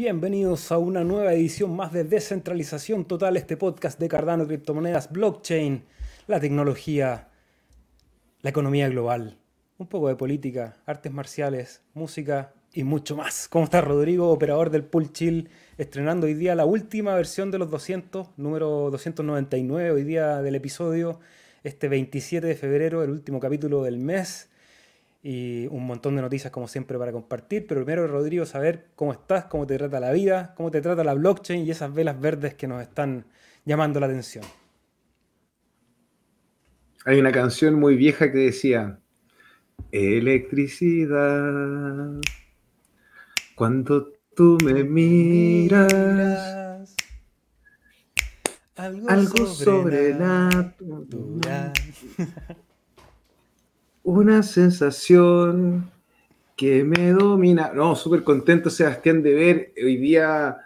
Bienvenidos a una nueva edición más de Descentralización Total, este podcast de Cardano, criptomonedas, blockchain, la tecnología, la economía global, un poco de política, artes marciales, música y mucho más. ¿Cómo estás, Rodrigo, operador del Pool Chill? Estrenando hoy día la última versión de los 200, número 299 hoy día del episodio, este 27 de febrero, el último capítulo del mes y un montón de noticias como siempre para compartir. Pero primero, Rodrigo, saber cómo estás, cómo te trata la vida, cómo te trata la blockchain y esas velas verdes que nos están llamando la atención. Hay una canción muy vieja que decía, electricidad, cuando tú me miras, algo, sobre, la una sensación que me domina. No, súper contento, Sebastián, de ver hoy día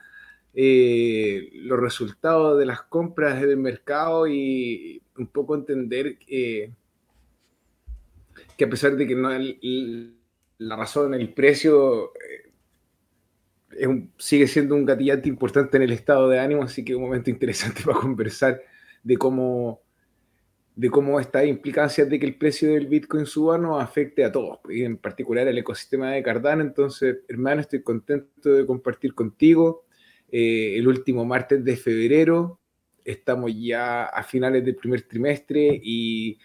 eh, los resultados de las compras del mercado y un poco entender que a pesar de que no la razón, el precio eh, sigue siendo un gatillante importante en el estado de ánimo, así que un momento interesante para conversar de cómo de cómo esta implicancia de que el precio del Bitcoin suba nos afecte a todos, y en particular al ecosistema de Cardano. Entonces, hermano, estoy contento de compartir contigo eh, el último martes de febrero. Estamos ya a finales del primer trimestre y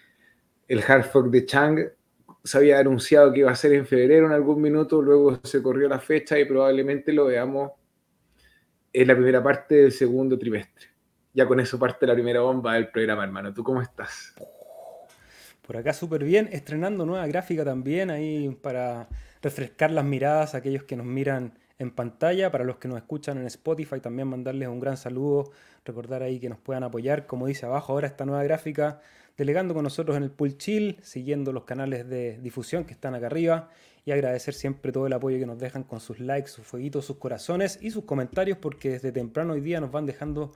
el hard fork de Chang se había anunciado que iba a ser en febrero en algún minuto, luego se corrió la fecha y probablemente lo veamos en la primera parte del segundo trimestre ya con eso parte la primera bomba del programa, hermano. ¿Tú cómo estás? Por acá súper bien, estrenando nueva gráfica también ahí para refrescar las miradas a aquellos que nos miran en pantalla, para los que nos escuchan en Spotify también mandarles un gran saludo, recordar ahí que nos puedan apoyar, como dice abajo ahora esta nueva gráfica, delegando con nosotros en el Pool Chill, siguiendo los canales de difusión que están acá arriba y agradecer siempre todo el apoyo que nos dejan con sus likes, sus fueguitos, sus corazones y sus comentarios porque desde temprano hoy día nos van dejando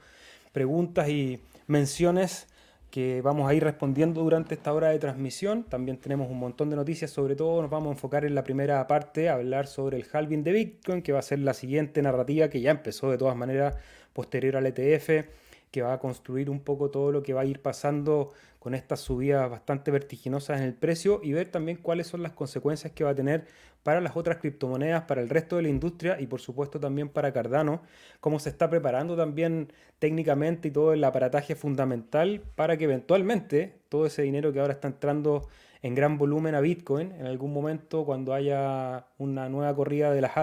preguntas y menciones que vamos a ir respondiendo durante esta hora de transmisión. También tenemos un montón de noticias, sobre todo nos vamos a enfocar en la primera parte, a hablar sobre el halving de Bitcoin, que va a ser la siguiente narrativa que ya empezó de todas maneras posterior al ETF, que va a construir un poco todo lo que va a ir pasando con estas subidas bastante vertiginosas en el precio y ver también cuáles son las consecuencias que va a tener para las otras criptomonedas, para el resto de la industria y por supuesto también para Cardano, cómo se está preparando también técnicamente y todo el aparataje fundamental para que eventualmente todo ese dinero que ahora está entrando en gran volumen a Bitcoin, en algún momento cuando haya una nueva corrida de las,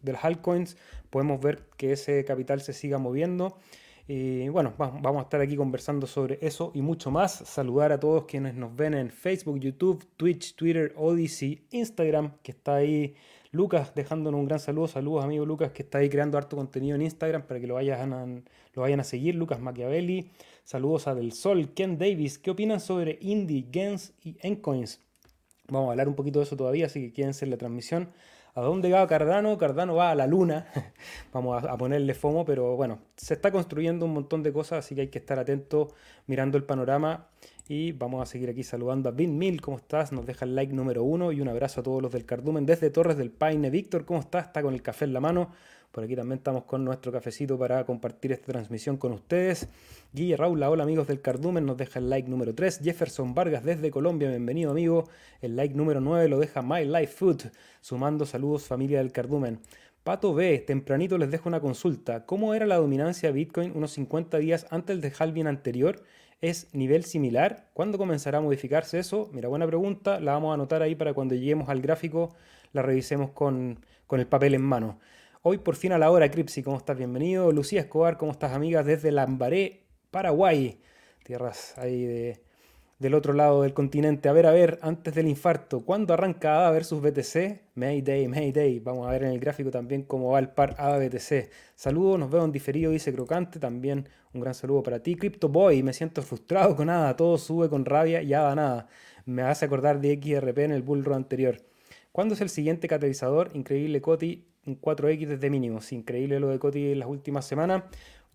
de las altcoins, podemos ver que ese capital se siga moviendo. Y bueno, vamos a estar aquí conversando sobre eso y mucho más. Saludar a todos quienes nos ven en Facebook, YouTube, Twitch, Twitter, Odyssey, Instagram, que está ahí Lucas dejándonos un gran saludo. Saludos, amigo Lucas, que está ahí creando harto contenido en Instagram para que lo vayan a, lo vayan a seguir. Lucas Machiavelli. Saludos a Del Sol, Ken Davis. ¿Qué opinan sobre Indie, Gens y Encoins? Vamos a hablar un poquito de eso todavía, así que quédense en la transmisión. ¿A dónde va Cardano? Cardano va a la luna. Vamos a, ponerle FOMO, pero bueno, se está construyendo un montón de cosas, así que hay que estar atento mirando el panorama. Y vamos a seguir aquí saludando a Vin Mil, ¿cómo estás? Nos deja el like número uno y un abrazo a todos los del Cardumen desde Torres del Paine. Víctor, ¿cómo estás? Está con el café en la mano. Por aquí también estamos con nuestro cafecito para compartir esta transmisión con ustedes. Guille Raúl, hola amigos del Cardumen, nos deja el like número 3. Jefferson Vargas desde Colombia, bienvenido amigo. El like número 9 lo deja My Life Food, sumando saludos familia del Cardumen. Pato B, tempranito les dejo una consulta. ¿Cómo era la dominancia de Bitcoin unos 50 días antes del halving anterior? ¿Es nivel similar? ¿Cuándo comenzará a modificarse eso? Mira, buena pregunta. La vamos a anotar ahí para cuando lleguemos al gráfico la revisemos con, con el papel en mano. Hoy por fin a la hora, Cripsy, ¿cómo estás? Bienvenido. Lucía Escobar, ¿cómo estás, amigas? Desde Lambaré, Paraguay. Tierras ahí del otro lado del continente. A ver, a ver, antes del infarto, ¿cuándo arranca ADA versus BTC? Mayday, Mayday. Vamos a ver en el gráfico también cómo va el par ADA-BTC. Saludos, nos veo en diferido, dice Crocante. También un gran saludo para ti. Crypto Boy, me siento frustrado con ADA. Todo sube con rabia y ADA nada. Me hace acordar de XRP en el bullrun anterior. ¿Cuándo es el siguiente catalizador? Increíble Coti un 4X desde mínimos. Increíble lo de Coti en las últimas semanas.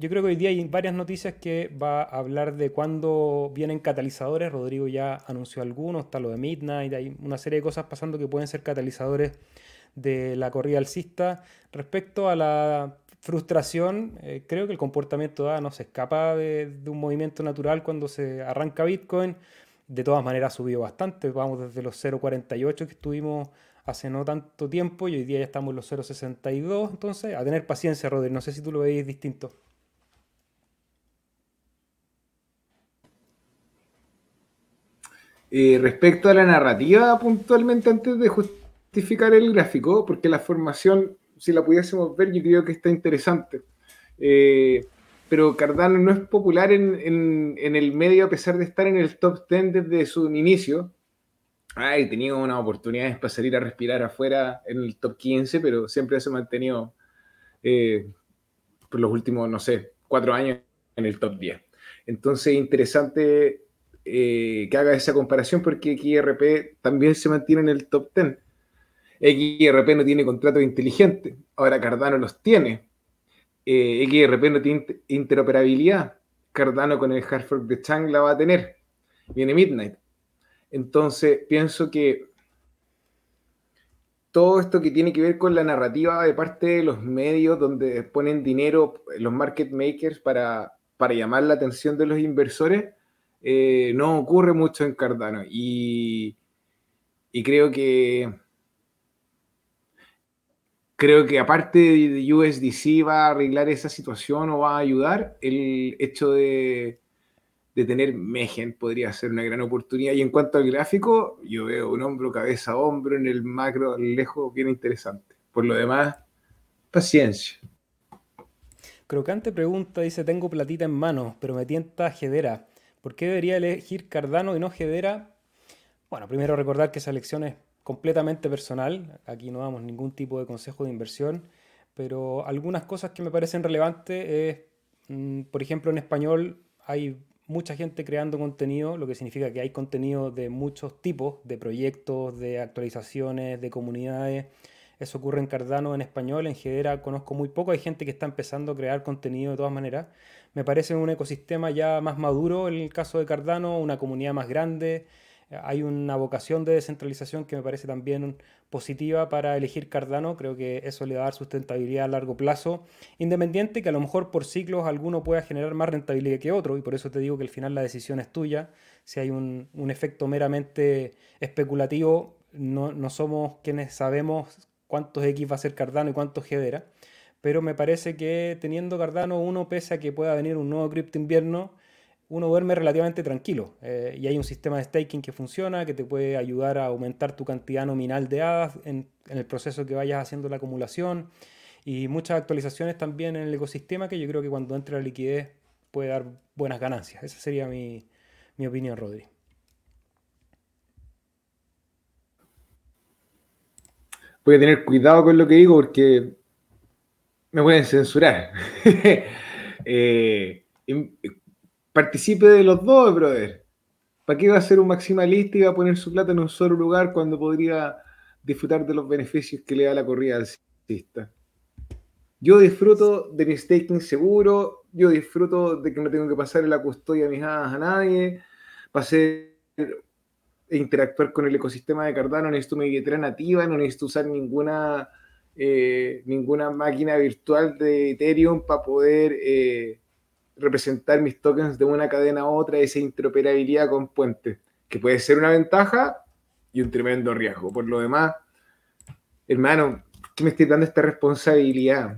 Yo creo que hoy día hay varias noticias que va a hablar de cuándo vienen catalizadores. Rodrigo ya anunció algunos, está lo de Midnight, hay una serie de cosas pasando que pueden ser catalizadores de la corrida alcista. Respecto a la frustración, eh, creo que el comportamiento da no se escapa de, un movimiento natural cuando se arranca Bitcoin. De todas maneras ha subido bastante, vamos desde los 0.48 que estuvimos hace no tanto tiempo y hoy día ya estamos en los 0.62, entonces a tener paciencia, Rodri, no sé si tú lo veis distinto. Eh, respecto a la narrativa, puntualmente antes de justificar el gráfico, porque la formación, si la pudiésemos ver, yo creo que está interesante. Eh, pero Cardano no es popular en, el medio a pesar de estar en el top 10 desde su inicio. Ay, tenía unas oportunidades para salir a respirar afuera en el top 15, pero siempre se ha mantenido eh, por los últimos, no sé, cuatro años en el top 10. Entonces, interesante eh, que haga esa comparación porque XRP también se mantiene en el top 10. XRP no tiene contratos inteligentes, ahora Cardano los tiene. Eh, XRP no tiene interoperabilidad, Cardano con el hard fork de Chang la va a tener. Viene Midnight. Entonces, pienso que todo esto que tiene que ver con la narrativa de parte de los medios donde ponen dinero los market makers para, para llamar la atención de los inversores, eh, no ocurre mucho en Cardano. Y, creo que creo que aparte de USDC va a arreglar esa situación o va a ayudar, el hecho de, de tener Megen podría ser una gran oportunidad. Y en cuanto al gráfico, yo veo un hombro, cabeza, hombro en el macro lejos bien interesante. Por lo demás, paciencia. Crocante pregunta, dice, tengo platita en mano, pero me tienta Gedera. ¿Por qué debería elegir Cardano y no Hedera? Bueno, primero recordar que esa elección es completamente personal. Aquí no damos ningún tipo de consejo de inversión. Pero algunas cosas que me parecen relevantes es, mm, por ejemplo, en español hay mucha gente creando contenido, lo que significa que hay contenido de muchos tipos, de proyectos, de actualizaciones, de comunidades. Eso ocurre en Cardano en español, en Hedera conozco muy poco, hay gente que está empezando a crear contenido de todas maneras. Me parece un ecosistema ya más maduro en el caso de Cardano, una comunidad más grande. Hay una vocación de descentralización que me parece también positiva para elegir Cardano. Creo que eso le va a dar sustentabilidad a largo plazo, independiente que a lo mejor por ciclos alguno pueda generar más rentabilidad que otro. Y por eso te digo que al final la decisión es tuya. Si hay un, efecto meramente especulativo, no, somos quienes sabemos cuántos X va a ser Cardano y cuántos Hedera pero me parece que teniendo Cardano uno, pese a que pueda venir un nuevo cripto invierno, uno duerme relativamente tranquilo. Eh, y hay un sistema de staking que funciona, que te puede ayudar a aumentar tu cantidad nominal de hadas en, el proceso que vayas haciendo la acumulación. Y muchas actualizaciones también en el ecosistema que yo creo que cuando entre la liquidez puede dar buenas ganancias. Esa sería mi, mi opinión, Rodri. Voy a tener cuidado con lo que digo porque me pueden censurar. Eh, participe de los dos, brother. ¿Para qué va a ser un maximalista y va a poner su plata en un solo lugar cuando podría disfrutar de los beneficios que le da la corrida alcista? Yo disfruto de mi staking seguro, yo disfruto de que no tengo que pasar la custodia de mis hadas a nadie, hacer e interactuar con el ecosistema de Cardano, no necesito mi billetera nativa, no necesito usar ninguna eh, ninguna máquina virtual de Ethereum para poder eh, representar mis tokens de una cadena a otra, esa interoperabilidad con puentes, que puede ser una ventaja y un tremendo riesgo. Por lo demás, hermano, ¿qué me estoy dando esta responsabilidad?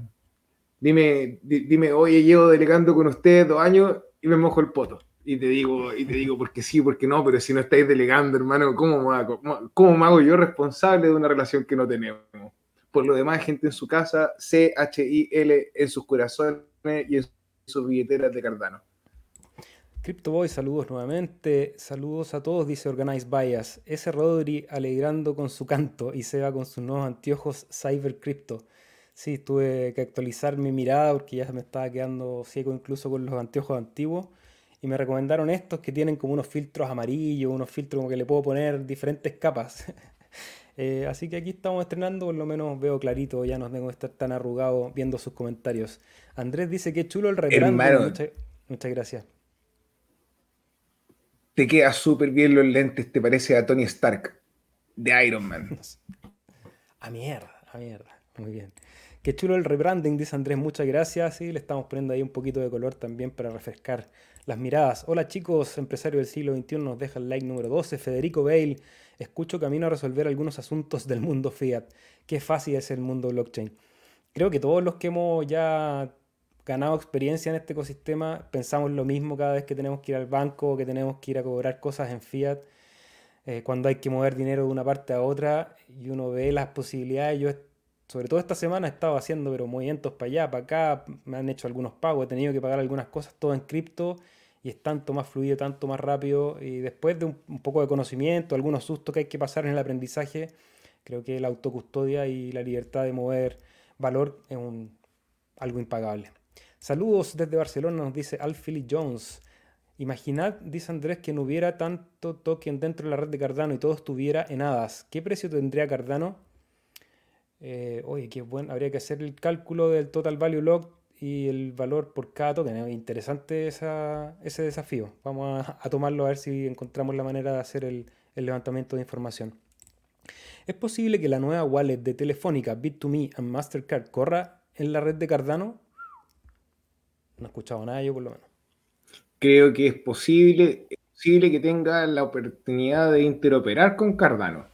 Dime, dime, oye, llevo delegando con ustedes dos años y me mojo el poto. Y te digo, y te digo porque sí, porque no, pero si no estáis delegando, hermano, ¿cómo cómo me hago yo responsable de una relación que no tenemos? Por lo demás, gente en su casa, C-H-I-L en sus corazones y en sus billeteras de Cardano. CryptoBoy, saludos nuevamente. Saludos a todos, dice Organized Bias. Ese Rodri alegrando con su canto y se va con sus nuevos anteojos Cyber Crypto. Sí, tuve que actualizar mi mirada porque ya me estaba quedando ciego incluso con los anteojos antiguos. Y me recomendaron estos que tienen como unos filtros amarillos, unos filtros como que le puedo poner diferentes capas. Eh, así que aquí estamos estrenando, por lo menos veo clarito, ya no tengo que estar tan arrugado viendo sus comentarios. Andrés dice que chulo el rebranding. Muchas, muchas gracias. Te queda súper bien los lentes, te parece a Tony Stark de Iron Man. a mierda, a mierda. Muy bien. Qué chulo el rebranding, dice Andrés, muchas gracias. Sí, le estamos poniendo ahí un poquito de color también para refrescar las miradas. Hola chicos, empresario del siglo XXI, nos deja el like número 12. Federico Bale, escucho camino a resolver algunos asuntos del mundo fiat. Qué fácil es el mundo blockchain. Creo que todos los que hemos ya ganado experiencia en este ecosistema pensamos lo mismo cada vez que tenemos que ir al banco, que tenemos que ir a cobrar cosas en fiat. Eh, cuando hay que mover dinero de una parte a otra y uno ve las posibilidades, yo sobre todo esta semana he estado haciendo pero movimientos para allá, para acá, me han hecho algunos pagos, he tenido que pagar algunas cosas, todo en cripto y es tanto más fluido, tanto más rápido y después de un, poco de conocimiento, algunos sustos que hay que pasar en el aprendizaje, creo que la autocustodia y la libertad de mover valor es algo impagable. Saludos desde Barcelona, nos dice Alfili Jones. Imaginad, dice Andrés, que no hubiera tanto token dentro de la red de Cardano y todo estuviera en hadas. ¿Qué precio tendría Cardano? Eh, oye, qué bueno, habría que hacer el cálculo del total value log y el valor por cada token. Es interesante ese desafío. Vamos a, tomarlo a ver si encontramos la manera de hacer el, levantamiento de información. ¿Es posible que la nueva wallet de Telefónica, Bit2Me y Mastercard corra en la red de Cardano? No he escuchado nada yo por lo menos. Creo que es posible, es posible que tenga la oportunidad de interoperar con Cardano.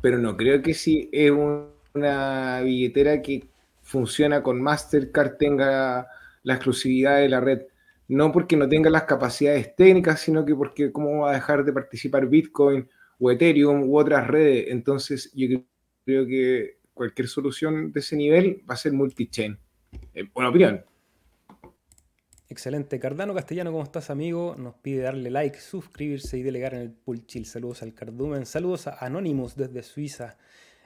Pero no creo que si es un una billetera que funciona con Mastercard tenga la exclusividad de la red. No porque no tenga las capacidades técnicas, sino que porque cómo va a dejar de participar Bitcoin o Ethereum u otras redes. Entonces yo creo que cualquier solución de ese nivel va a ser multi-chain. Eh, una opinión. Excelente. Cardano Castellano, ¿cómo estás, amigo? Nos pide darle like, suscribirse y delegar en el pool chill. Saludos al Cardumen. Saludos a Anonymous desde Suiza.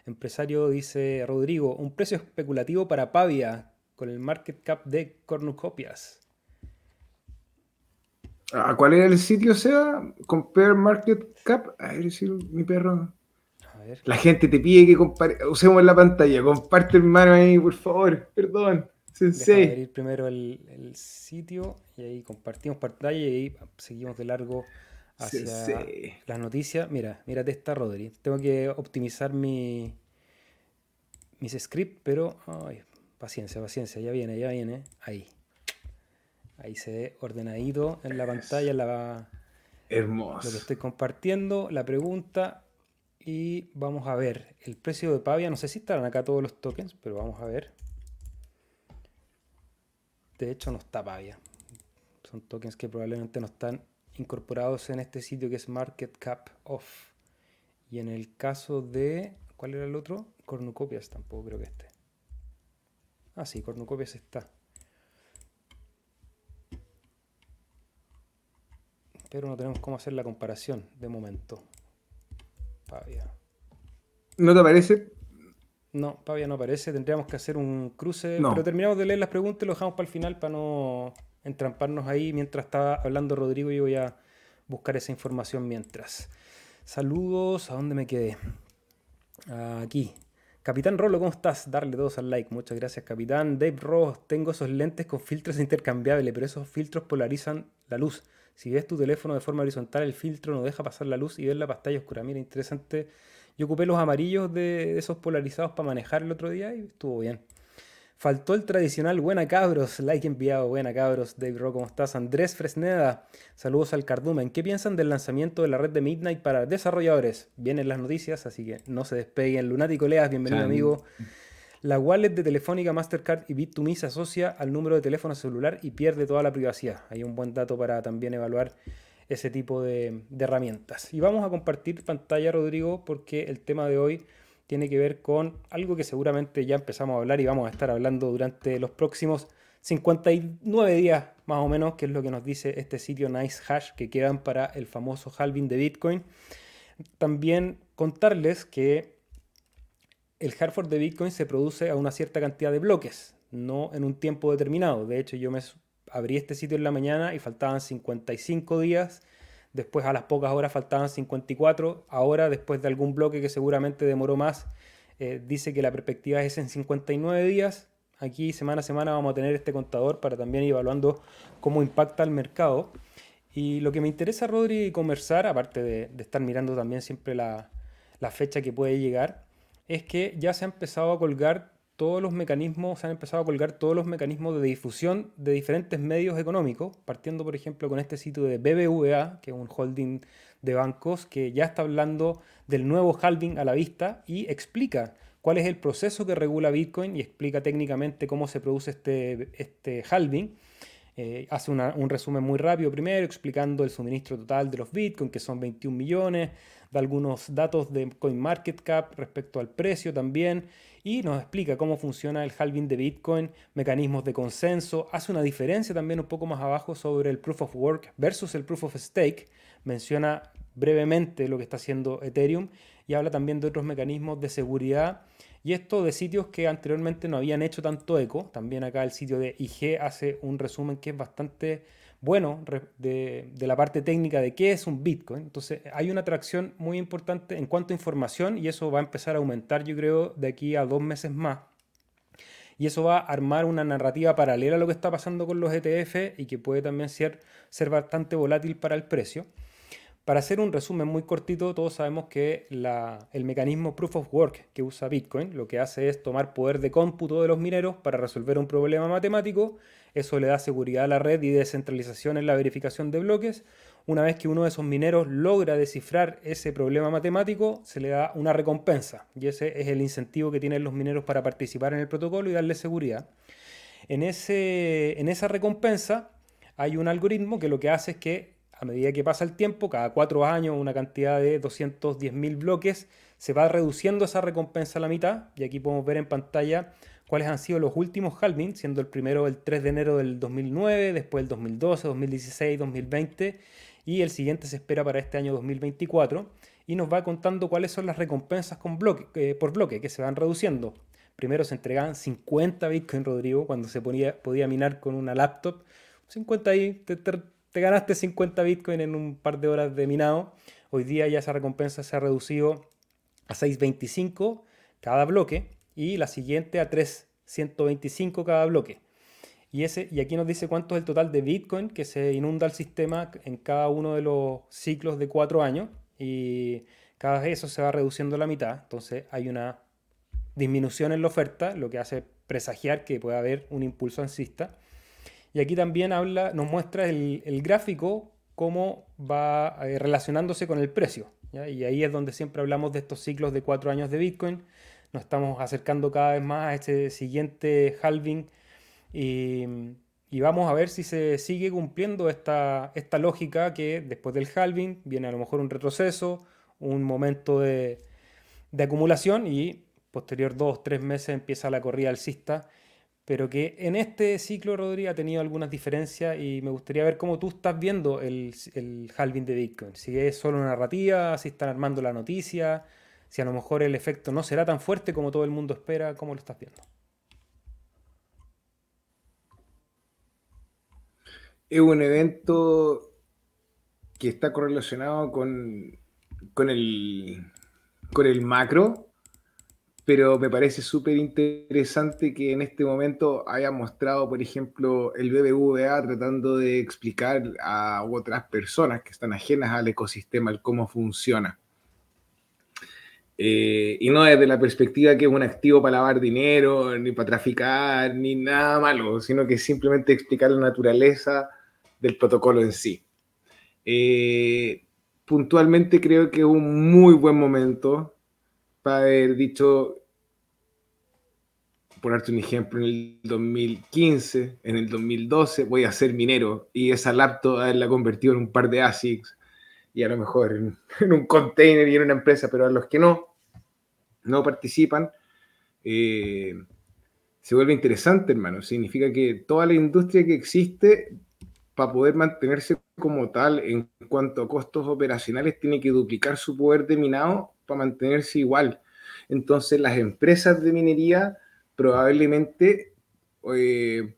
Empresario dice Rodrigo, un precio especulativo para Pavia con el market cap de cornucopias. ¿A cuál era el sitio, sea? Compare market cap. A ver si mi perro. A ver. La gente te pide que compare. Usemos la pantalla. Comparte, hermano, ahí, por favor. Perdón. Sensei. abrir primero el, el, sitio y ahí compartimos pantalla y ahí seguimos de largo hacia las noticias. Mira, mírate esta, Rodri. Tengo que optimizar mi, mis scripts, pero paciencia, paciencia, ya viene, ya viene. Ahí. Ahí se ve ordenadito en la pantalla la, Hermoso. lo que estoy compartiendo, la pregunta. Y vamos a ver el precio de Pavia. No sé si estarán acá todos los tokens, pero vamos a ver. De hecho, no está Pavia. Son tokens que probablemente no están incorporados en este sitio que es Market Cap Off. Y en el caso de. ¿Cuál era el otro? Cornucopias tampoco creo que esté. Ah, sí, Cornucopias está. Pero no tenemos cómo hacer la comparación de momento. Pavia. ¿No te aparece? No, Pavia no aparece. Tendríamos que hacer un cruce. Pero terminamos de leer las preguntas y lo dejamos para el final para no entramparnos ahí. Mientras estaba hablando Rodrigo, yo voy a buscar esa información mientras. Saludos, ¿a dónde me quedé? Aquí. Capitán Rolo, ¿cómo estás? Darle todos al like. Muchas gracias, Capitán. Dave Ross, tengo esos lentes con filtros intercambiables, pero esos filtros polarizan la luz. Si ves tu teléfono de forma horizontal, el filtro no deja pasar la luz y ves la pantalla oscura. Mira, interesante. Yo ocupé los amarillos de esos polarizados para manejar el otro día y estuvo bien. Faltó el tradicional buena cabros, like enviado, buena cabros, Dave Rock, ¿cómo estás? Andrés Fresneda, saludos al Cardumen. ¿Qué piensan del lanzamiento de la red de Midnight para desarrolladores? Vienen las noticias, así que no se despeguen. Lunático Leas, bienvenido amigo. La wallet de Telefónica, Mastercard y Bit2Me se asocia al número de teléfono celular y pierde toda la privacidad. Hay un buen dato para también evaluar ese tipo de, de herramientas. Y vamos a compartir pantalla, Rodrigo, porque el tema de hoy tiene que ver con algo que seguramente ya empezamos a hablar y vamos a estar hablando durante los próximos 59 días más o menos, que es lo que nos dice este sitio Nice Hash que quedan para el famoso halving de Bitcoin. También contarles que el hard de Bitcoin se produce a una cierta cantidad de bloques, no en un tiempo determinado. De hecho, yo me abrí este sitio en la mañana y faltaban 55 días después a las pocas horas faltaban 54, ahora después de algún bloque que seguramente demoró más, eh, dice que la perspectiva es en 59 días. Aquí semana a semana vamos a tener este contador para también ir evaluando cómo impacta el mercado. Y lo que me interesa, Rodri, conversar, aparte de, estar mirando también siempre la, la fecha que puede llegar, es que ya se ha empezado a colgar todos los mecanismos, se han empezado a colgar todos los mecanismos de difusión de diferentes medios económicos, partiendo por ejemplo con este sitio de BBVA, que es un holding de bancos que ya está hablando del nuevo halving a la vista y explica cuál es el proceso que regula Bitcoin y explica técnicamente cómo se produce este, este halving. Eh, hace un resumen muy rápido primero, explicando el suministro total de los Bitcoin, que son 21 millones, da algunos datos de CoinMarketCap respecto al precio también, y nos explica cómo funciona el halving de Bitcoin, mecanismos de consenso, hace una diferencia también un poco más abajo sobre el Proof of Work versus el Proof of Stake, menciona brevemente lo que está haciendo Ethereum y habla también de otros mecanismos de seguridad y esto de sitios que anteriormente no habían hecho tanto eco. También acá el sitio de IG hace un resumen que es bastante bueno de, la parte técnica de qué es un Bitcoin. Entonces hay una atracción muy importante en cuanto a información y eso va a empezar a aumentar yo creo de aquí a dos meses más. Y eso va a armar una narrativa paralela a lo que está pasando con los ETF y que puede también ser, ser bastante volátil para el precio. Para hacer un resumen muy cortito, todos sabemos que el mecanismo Proof of Work que usa Bitcoin lo que hace es tomar poder de cómputo de los mineros para resolver un problema matemático. Eso le da seguridad a la red y descentralización en la verificación de bloques. Una vez que uno de esos mineros logra descifrar ese problema matemático, se le da una recompensa. Y ese es el incentivo que tienen los mineros para participar en el protocolo y darle seguridad. En, ese, en esa recompensa hay un algoritmo que lo que hace es que a medida que pasa el tiempo, cada cuatro años una cantidad de 210.000 bloques, se va reduciendo esa recompensa a la mitad. Y aquí podemos ver en pantalla cuáles han sido los últimos halving, siendo el primero el 3 de enero del 2009, después el 2012, 2016, 2020 y el siguiente se espera para este año 2024 y nos va contando cuáles son las recompensas eh, por bloque que se van reduciendo. Primero se entregaban 50 Bitcoin, Rodrigo, cuando se podía minar con una laptop. 50 ahí, te ganaste 50 Bitcoin en un par de horas de minado. Hoy día ya esa recompensa se ha reducido a 6.25 cada bloque y la siguiente a 3.125 cada bloque. Y, ese, y aquí nos dice cuánto es el total de Bitcoin que se inunda al sistema en cada uno de los ciclos de cuatro años. Y cada vez eso se va reduciendo a la mitad. Entonces hay una disminución en la oferta, lo que hace presagiar que puede haber un impulso alcista. Y aquí también habla, nos muestra el, gráfico cómo va eh, relacionándose con el precio. Y ahí es donde siempre hablamos de estos ciclos de cuatro años de Bitcoin. Nos estamos acercando cada vez más a este siguiente halving y, vamos a ver si se sigue cumpliendo esta, esta lógica que después del halving viene a lo mejor un retroceso, un momento de, acumulación y posterior dos, tres meses empieza la corrida alcista pero que en este ciclo, Rodri, ha tenido algunas diferencias y me gustaría ver cómo tú estás viendo el, el halving de Bitcoin. Si es solo una narrativa, si están armando la noticia, si a lo mejor el efecto no será tan fuerte como todo el mundo espera, ¿cómo lo estás viendo? Es un evento que está correlacionado con, con, el, con el macro, pero me parece súper interesante que en este momento haya mostrado, por ejemplo, el BBVA tratando de explicar a otras personas que están ajenas al ecosistema el cómo funciona. Eh, y no desde la perspectiva que es un activo para lavar dinero, ni para traficar, ni nada malo, sino que simplemente explicar la naturaleza del protocolo en sí. Eh, puntualmente creo que es un muy buen momento para haber dicho, ponerte un ejemplo, en el 2015, en el 2012 voy a ser minero y esa laptop la convertido en un par de ASICs y a lo mejor en, un container y en una empresa, pero a los que no, no participan, eh, se vuelve interesante, hermano. Significa que toda la industria que existe para poder mantenerse como tal en cuanto a costos operacionales tiene que duplicar su poder de minado para mantenerse igual. Entonces las empresas de minería probablemente eh,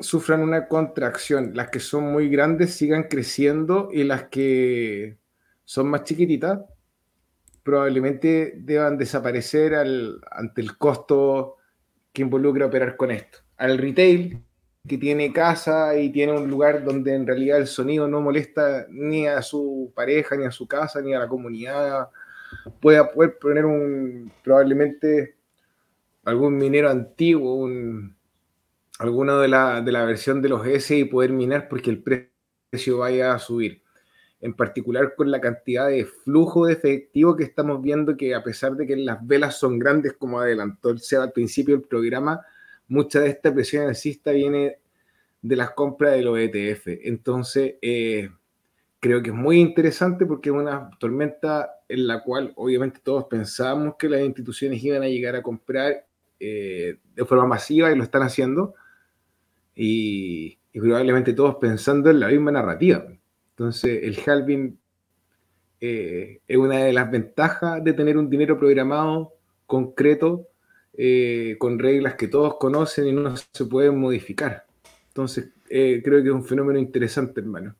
sufran una contracción. Las que son muy grandes sigan creciendo y las que son más chiquititas probablemente deban desaparecer ante el costo que involucra operar con esto. Al retail, que tiene casa y tiene un lugar donde en realidad el sonido no molesta ni a su pareja, ni a su casa, ni a la comunidad pueda poder poner un, probablemente algún minero antiguo, un, alguno de la, de la versión de los S y poder minar porque el precio vaya a subir. En particular con la cantidad de flujo de efectivo que estamos viendo, que a pesar de que las velas son grandes, como adelantó el SEA al principio del programa, mucha de esta presión alcista viene de las compras de los ETF. Entonces, eh, creo que es muy interesante porque es una tormenta en la cual obviamente todos pensábamos que las instituciones iban a llegar a comprar eh, de forma masiva y lo están haciendo. Y, probablemente todos pensando en la misma narrativa. Entonces, el halving eh, es una de las ventajas de tener un dinero programado, concreto, eh, con reglas que todos conocen y no se pueden modificar. Entonces, creo que es un fenómeno interesante, hermano.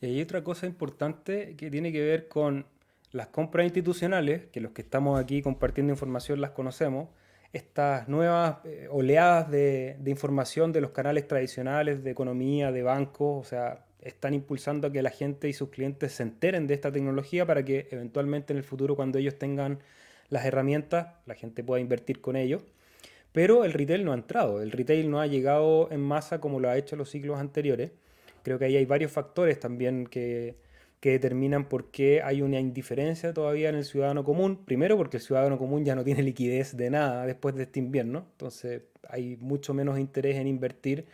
Y hay otra cosa importante que tiene que ver con las compras institucionales, que los que estamos aquí compartiendo información las conocemos, estas nuevas eh, oleadas de, información de los canales tradicionales de economía, de bancos, o sea, están impulsando a que la gente y sus clientes se enteren de esta tecnología para que eventualmente en el futuro, cuando ellos tengan las herramientas, la gente pueda invertir con ellos. Pero el retail no ha entrado, el retail no ha llegado en masa como lo ha hecho en los ciclos anteriores. Creo que ahí hay varios factores también que, que determinan por qué hay una indiferencia todavía en el ciudadano común. Primero porque el ciudadano común ya no tiene liquidez de nada después de este invierno, entonces hay mucho menos interés en invertir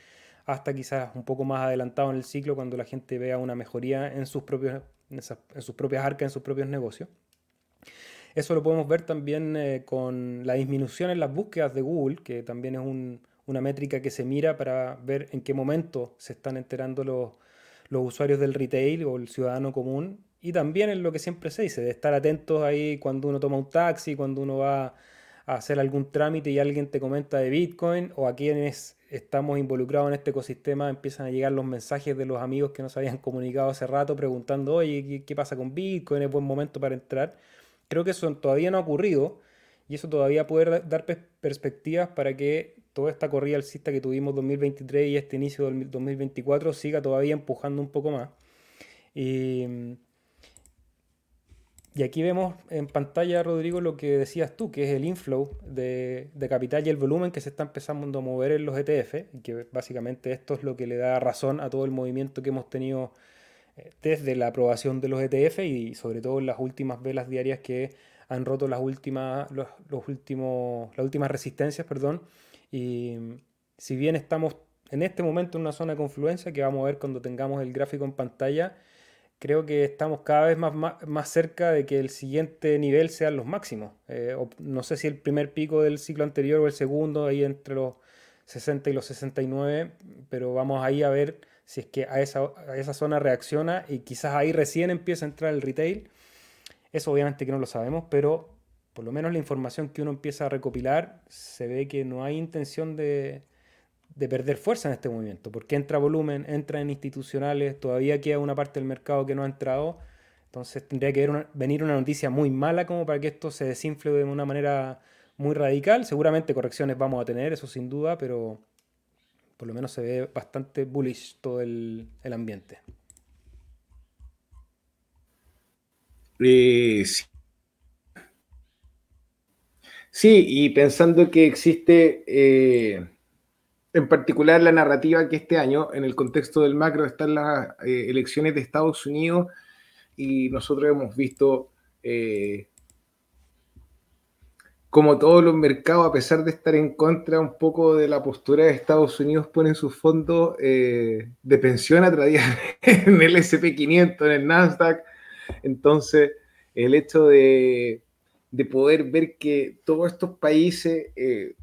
hasta quizás un poco más adelantado en el ciclo cuando la gente vea una mejoría en sus, propios, en, sus propias arcas, en sus propios negocios. Eso lo podemos ver también eh, con la disminución en las búsquedas de Google, que también es una métrica que se mira para ver en qué momento se están enterando los, usuarios del retail o el ciudadano común. Y también en lo que siempre se dice, de estar atentos ahí cuando uno toma un taxi, cuando uno va a hacer algún trámite y alguien te comenta de Bitcoin o a quienes estamos involucrados en este ecosistema empiezan a llegar los mensajes de los amigos que nos habían comunicado hace rato preguntando, oye, ¿qué, pasa con Bitcoin? ¿Es buen momento para entrar? Creo que eso todavía no ha ocurrido y eso todavía puede dar perspectivas para que toda esta corrida alcista que tuvimos 2023 y este inicio del 2024 siga todavía empujando un poco más. Y, aquí vemos en pantalla, Rodrigo, lo que decías tú, que es el inflow de, capital y el volumen que se está empezando a mover en los ETF, que básicamente esto es lo que le da razón a todo el movimiento que hemos tenido desde la aprobación de los ETF y sobre todo en las últimas velas diarias que han roto las últimas, los, últimos, las últimas resistencias, perdón, y si bien estamos en este momento en una zona de confluencia, que vamos a ver cuando tengamos el gráfico en pantalla, creo que estamos cada vez más, más, cerca de que el siguiente nivel sean los máximos. Eh, no sé si el primer pico del ciclo anterior o el segundo, ahí entre los 60 y los 69, pero vamos ahí a ver si es que a esa, a esa zona reacciona y quizás ahí recién empieza a entrar el retail. Eso obviamente que no lo sabemos, pero por lo menos la información que uno empieza a recopilar, se ve que no hay intención de, perder fuerza en este movimiento, porque entra volumen, entra en institucionales, todavía queda una parte del mercado que no ha entrado, entonces tendría que venir una noticia muy mala como para que esto se desinfle de una manera muy radical. Seguramente correcciones vamos a tener, eso sin duda, pero por lo menos se ve bastante bullish todo el, ambiente. Eh, sí, Sí, y pensando que existe eh, en particular la narrativa que este año, en el contexto del macro, están las eh, elecciones de Estados Unidos y nosotros hemos visto como todos los mercados, a pesar de estar en contra un poco de la postura de Estados Unidos, ponen sus fondos de pensión a en el SP500, en el Nasdaq. Entonces, el hecho de de poder ver que todos estos países eh,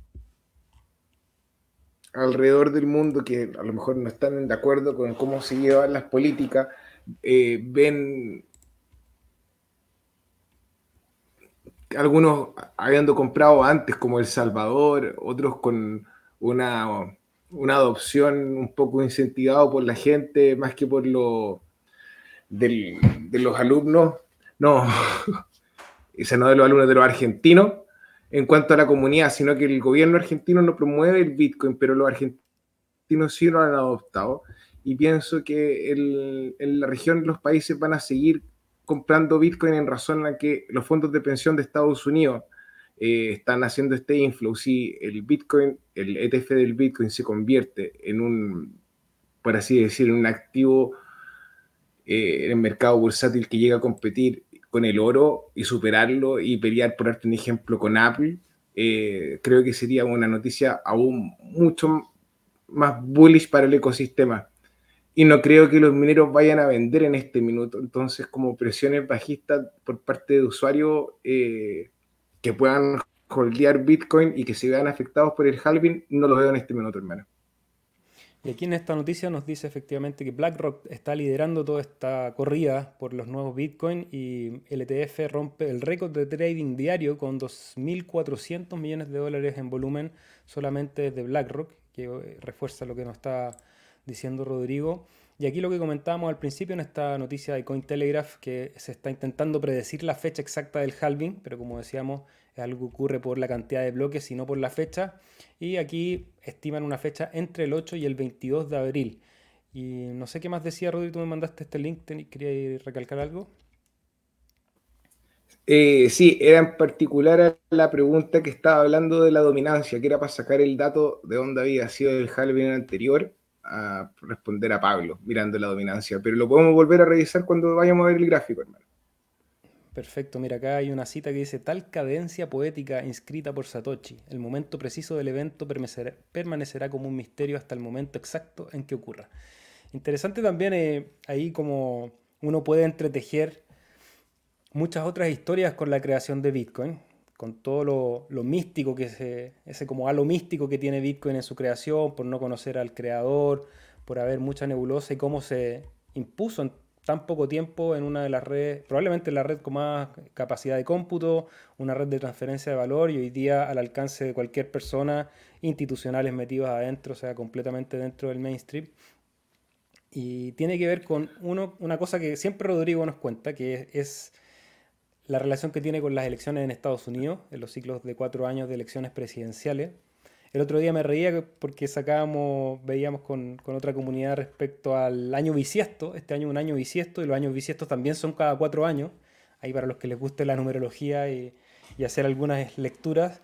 alrededor del mundo que a lo mejor no están de acuerdo con cómo se llevan las políticas, eh, ven algunos habiendo comprado antes, como El Salvador, otros con una, una adopción un poco incentivado por la gente, más que por lo de los alumnos. No, ese no de los alumnos de los argentinos en cuanto a la comunidad, sino que el gobierno argentino no promueve el Bitcoin, pero los argentinos sí lo han adoptado. Y pienso que en la región los países van a seguir comprando Bitcoin en razón a que los fondos de pensión de Estados Unidos eh, están haciendo este inflow. Si el Bitcoin, el ETF del Bitcoin se convierte en un, por así decir, un activo eh, en el mercado bursátil que llega a competir con el oro y superarlo y pelear, por un ejemplo, con Apple, eh, creo que sería una noticia aún mucho más bullish para el ecosistema. Y no creo que los mineros vayan a vender en este minuto. Entonces, como presiones bajistas por parte de usuarios eh, que puedan holdear Bitcoin y que se vean afectados por el halving, no lo veo en este minuto, hermano. Y aquí en esta noticia nos dice efectivamente que BlackRock está liderando toda esta corrida por los nuevos Bitcoin y el ETF rompe el récord de trading diario con 2.400 millones de dólares en volumen solamente de BlackRock, que refuerza lo que nos está diciendo Rodrigo. Y aquí lo que comentábamos al principio en esta noticia de Cointelegraph, que se está intentando predecir la fecha exacta del halving, pero como decíamos, es algo que ocurre por la cantidad de bloques y no por la fecha. Y aquí estiman una fecha entre el 8 y el 22 de abril. Y no sé qué más decía Rodrigo, tú me mandaste este link, ¿quería recalcar algo? Eh, sí, era en particular la pregunta que estaba hablando de la dominancia, que era para sacar el dato de dónde había sido el halving anterior a responder a Pablo mirando la dominancia, pero lo podemos volver a revisar cuando vayamos a ver el gráfico, hermano. Perfecto, mira, acá hay una cita que dice, tal cadencia poética inscrita por Satoshi, el momento preciso del evento permanecerá, como un misterio hasta el momento exacto en que ocurra. Interesante también eh, ahí como uno puede entretejer muchas otras historias con la creación de Bitcoin, con todo lo, místico que se, ese como halo místico que tiene Bitcoin en su creación, por no conocer al creador, por haber mucha nebulosa y cómo se impuso en tan poco tiempo en una de las redes, probablemente la red con más capacidad de cómputo, una red de transferencia de valor y hoy día al alcance de cualquier persona, institucionales metidos adentro, o sea, completamente dentro del mainstream. Y tiene que ver con uno, una cosa que siempre Rodrigo nos cuenta, que es la relación que tiene con las elecciones en Estados Unidos, en los ciclos de cuatro años de elecciones presidenciales. El otro día me reía porque sacábamos, veíamos con, otra comunidad respecto al año bisiesto. Este año es un año bisiesto y los años bisiestos también son cada cuatro años. Ahí para los que les guste la numerología y, y hacer algunas lecturas.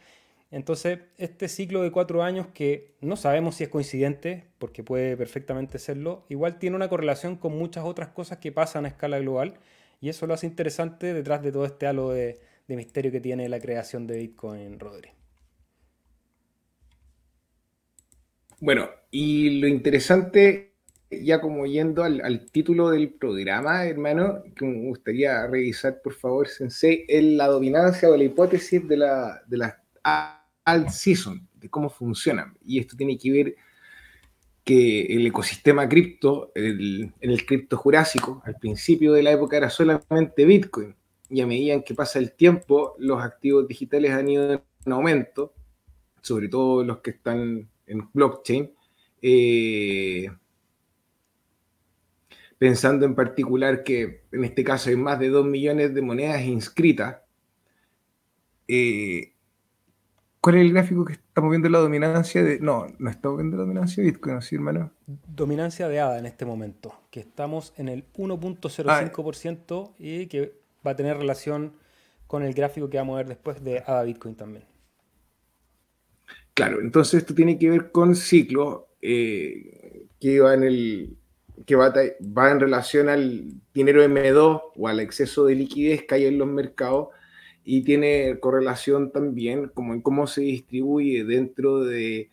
Entonces, este ciclo de cuatro años que no sabemos si es coincidente, porque puede perfectamente serlo, igual tiene una correlación con muchas otras cosas que pasan a escala global y eso lo hace interesante detrás de todo este halo de, misterio que tiene la creación de Bitcoin, Rodri. Bueno, y lo interesante, ya como yendo al, título del programa, hermano, que me gustaría revisar, por favor, Sensei, es la dominancia o la hipótesis de la, de la alt season, de cómo funcionan. Y esto tiene que ver que el ecosistema cripto, en el cripto jurásico, al principio de la época era solamente Bitcoin, y a medida que pasa el tiempo, los activos digitales han ido en aumento, sobre todo los que están en blockchain, eh, pensando en particular que en este caso hay más de 2 millones de monedas inscritas, eh, ¿Cuál es el gráfico que estamos viendo la dominancia de.? No, no estamos viendo la dominancia de Bitcoin, ¿sí, hermano? Dominancia de ADA en este momento, que estamos en el 1.05% ah. y que va a tener relación con el gráfico que vamos a ver después de ADA Bitcoin también. Claro, entonces esto tiene que ver con ciclos eh, que va en el que va, va en relación al dinero M2 o al exceso de liquidez que hay en los mercados y tiene correlación también como en cómo se distribuye dentro de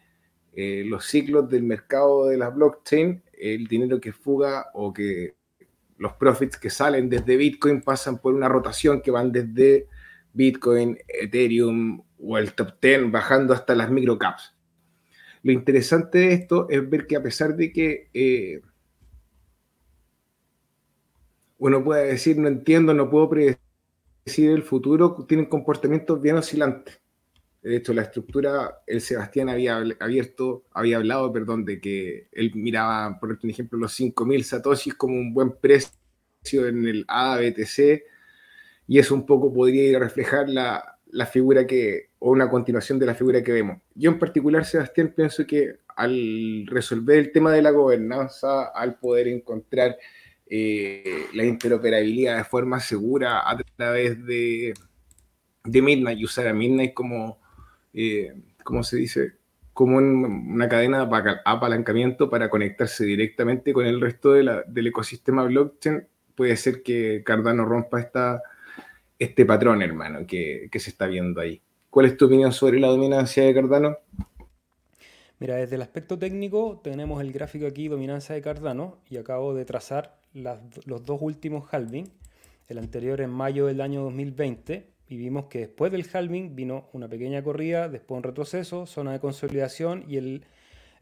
eh, los ciclos del mercado de la blockchain el dinero que fuga o que los profits que salen desde Bitcoin pasan por una rotación que van desde Bitcoin, Ethereum o el top 10 bajando hasta las microcaps. Lo interesante de esto es ver que a pesar de que eh, uno puede decir no entiendo, no puedo predecir el futuro tienen comportamientos bien oscilantes. De hecho, la estructura, el Sebastián había abierto, había hablado, perdón, de que él miraba, por ejemplo, los 5.000 satoshis como un buen precio en el ABTC, y eso un poco podría ir a reflejar la, la figura que, o una continuación de la figura que vemos. Yo en particular, Sebastián, pienso que al resolver el tema de la gobernanza, al poder encontrar eh, la interoperabilidad de forma segura a través de de Midnight y usar a Midnight como, eh, ¿cómo se dice? Como una cadena de apalancamiento para conectarse directamente con el resto del ecosistema blockchain, puede ser que Cardano rompa esta, este patrón, hermano, que, que se está viendo ahí. ¿Cuál es tu opinión sobre la dominancia de Cardano? Mira, desde el aspecto técnico tenemos el gráfico aquí, dominancia de Cardano, y acabo de trazar los dos últimos halving, el anterior en mayo del año 2020, y vimos que después del halving vino una pequeña corrida, después un retroceso, zona de consolidación y el,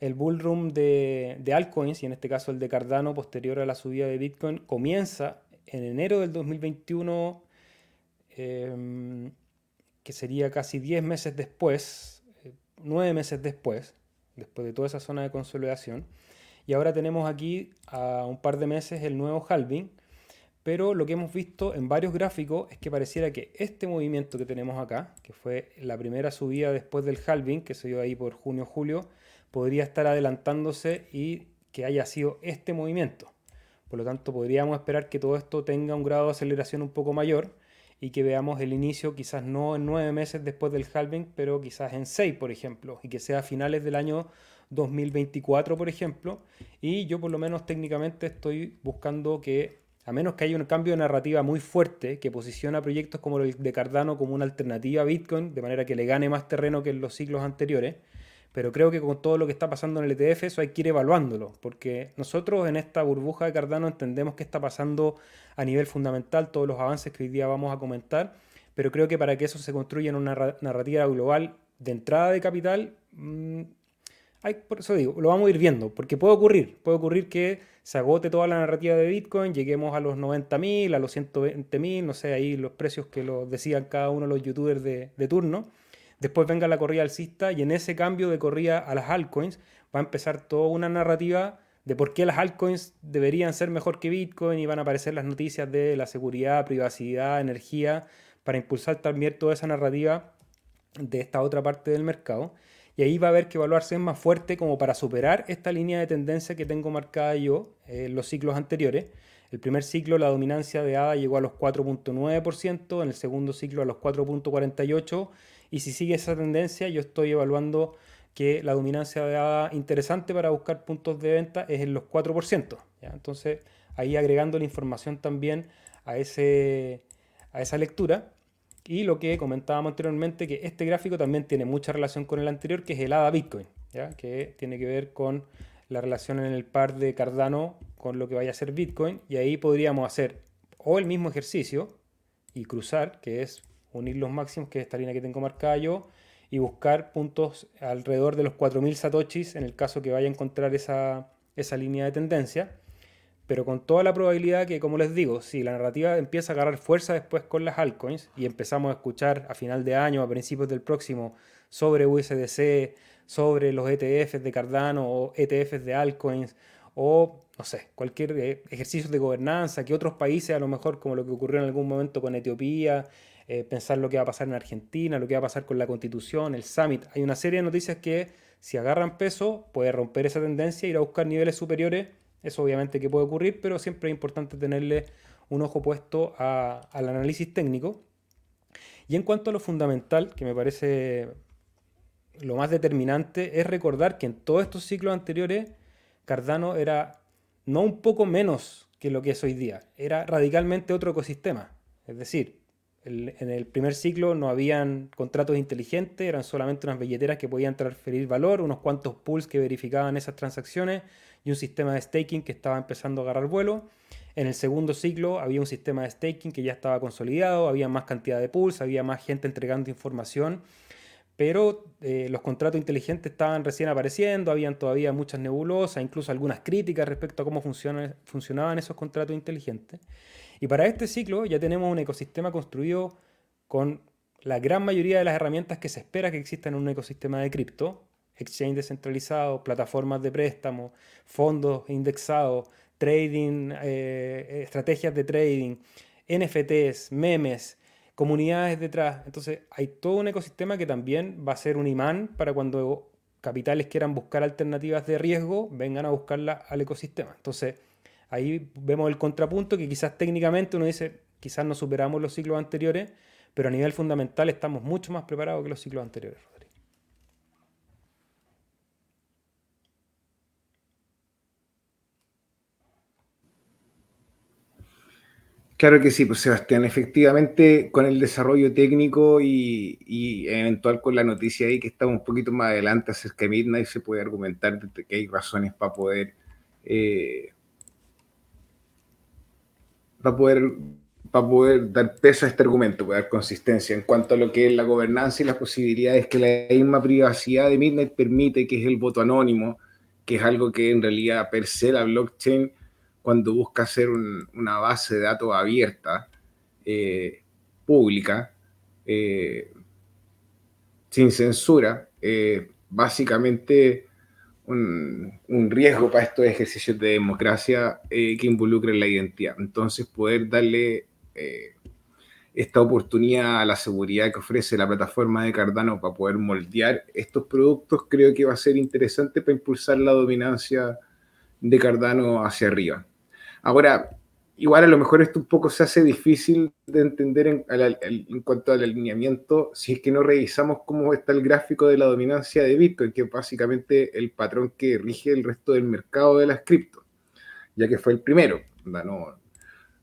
el bullroom de, de altcoins, y en este caso el de Cardano, posterior a la subida de Bitcoin, comienza en enero del 2021, em, que sería casi 10 meses después, 9 eh, meses después, después de toda esa zona de consolidación. Y ahora tenemos aquí a un par de meses el nuevo halving, pero lo que hemos visto en varios gráficos es que pareciera que este movimiento que tenemos acá, que fue la primera subida después del halving, que se dio ahí por junio-julio, podría estar adelantándose y que haya sido este movimiento. Por lo tanto, podríamos esperar que todo esto tenga un grado de aceleración un poco mayor y que veamos el inicio quizás no en nueve meses después del halving, pero quizás en seis, por ejemplo, y que sea a finales del año 2024, por ejemplo. Y yo por lo menos técnicamente estoy buscando que, a menos que haya un cambio de narrativa muy fuerte que posiciona proyectos como el de Cardano como una alternativa a Bitcoin, de manera que le gane más terreno que en los ciclos anteriores, pero creo que con todo lo que está pasando en el ETF eso hay que ir evaluándolo, porque nosotros en esta burbuja de Cardano entendemos qué está pasando a nivel fundamental, todos los avances que hoy día vamos a comentar, pero creo que para que eso se construya en una narrativa global de entrada de capital, mm, hay, por eso digo, lo vamos a ir viendo, porque puede ocurrir, puede ocurrir que se agote toda la narrativa de Bitcoin, lleguemos a los 90.000, a los 120.000, no sé, ahí los precios que lo decían cada uno de los youtubers de, de turno después venga la corrida alcista y en ese cambio de corrida a las altcoins va a empezar toda una narrativa de por qué las altcoins deberían ser mejor que Bitcoin y van a aparecer las noticias de la seguridad, privacidad, energía, para impulsar también toda esa narrativa de esta otra parte del mercado. Y ahí va a haber que evaluarse más fuerte como para superar esta línea de tendencia que tengo marcada yo en los ciclos anteriores. El primer ciclo la dominancia de ADA llegó a los 4.9%, en el segundo ciclo a los 4.48% y si sigue esa tendencia, yo estoy evaluando que la dominancia de ADA interesante para buscar puntos de venta es en los 4%. Entonces, ahí agregando la información también a, ese, a esa lectura. Y lo que comentábamos anteriormente, que este gráfico también tiene mucha relación con el anterior, que es el ADA Bitcoin, ¿ya? que tiene que ver con la relación en el par de Cardano con lo que vaya a ser Bitcoin. Y ahí podríamos hacer o el mismo ejercicio y cruzar, que es unir los máximos, que es esta línea que tengo marcada yo, y buscar puntos alrededor de los 4.000 satoshis en el caso que vaya a encontrar esa, esa línea de tendencia. Pero con toda la probabilidad que, como les digo, si la narrativa empieza a agarrar fuerza después con las altcoins y empezamos a escuchar a final de año, a principios del próximo, sobre USDC, sobre los ETFs de Cardano o ETFs de altcoins o, no sé, cualquier eh, ejercicio de gobernanza que otros países, a lo mejor como lo que ocurrió en algún momento con Etiopía, eh, pensar lo que va a pasar en Argentina, lo que va a pasar con la constitución, el summit. Hay una serie de noticias que si agarran peso puede romper esa tendencia, ir a buscar niveles superiores. Eso obviamente que puede ocurrir, pero siempre es importante tenerle un ojo puesto al análisis técnico. Y en cuanto a lo fundamental, que me parece lo más determinante, es recordar que en todos estos ciclos anteriores Cardano era no un poco menos que lo que es hoy día, era radicalmente otro ecosistema. Es decir, en el primer ciclo no habían contratos inteligentes, eran solamente unas billeteras que podían transferir valor, unos cuantos pools que verificaban esas transacciones y un sistema de staking que estaba empezando a agarrar vuelo. En el segundo ciclo había un sistema de staking que ya estaba consolidado, había más cantidad de pools, había más gente entregando información, pero eh, los contratos inteligentes estaban recién apareciendo, habían todavía muchas nebulosas, incluso algunas críticas respecto a cómo funcionaban esos contratos inteligentes. Y para este ciclo ya tenemos un ecosistema construido con la gran mayoría de las herramientas que se espera que existan en un ecosistema de cripto, exchange descentralizado, plataformas de préstamo, fondos indexados, trading, eh, estrategias de trading, NFTs, memes, comunidades detrás. Entonces hay todo un ecosistema que también va a ser un imán para cuando capitales quieran buscar alternativas de riesgo, vengan a buscarla al ecosistema. Entonces, Ahí vemos el contrapunto que quizás técnicamente uno dice, quizás no superamos los ciclos anteriores, pero a nivel fundamental estamos mucho más preparados que los ciclos anteriores. Claro que sí, pues Sebastián, efectivamente con el desarrollo técnico y, eventual con la noticia ahí que estamos un poquito más adelante acerca de Midnight, se puede argumentar que hay razones para poder, eh, para poder para poder dar peso a este argumento, para dar consistencia en cuanto a lo que es la gobernanza y las posibilidades que la misma privacidad de Midnight permite, que es el voto anónimo, que es algo que en realidad per se la blockchain cuando busca hacer una base de datos abierta, eh, pública, eh, sin censura, eh, básicamente un, riesgo para estos ejercicios de democracia que involucren la identidad. Entonces, poder darle esta oportunidad a la seguridad que ofrece la plataforma de Cardano para poder moldear estos productos, creo que va a ser interesante para impulsar la dominancia de Cardano hacia arriba. Ahora, igual a lo mejor esto un poco se hace difícil de entender en, cuanto al alineamiento si es que no revisamos cómo está el gráfico de la dominancia de Bitcoin, que es básicamente el patrón que rige el resto del mercado de las cripto, ya que fue el primero. No,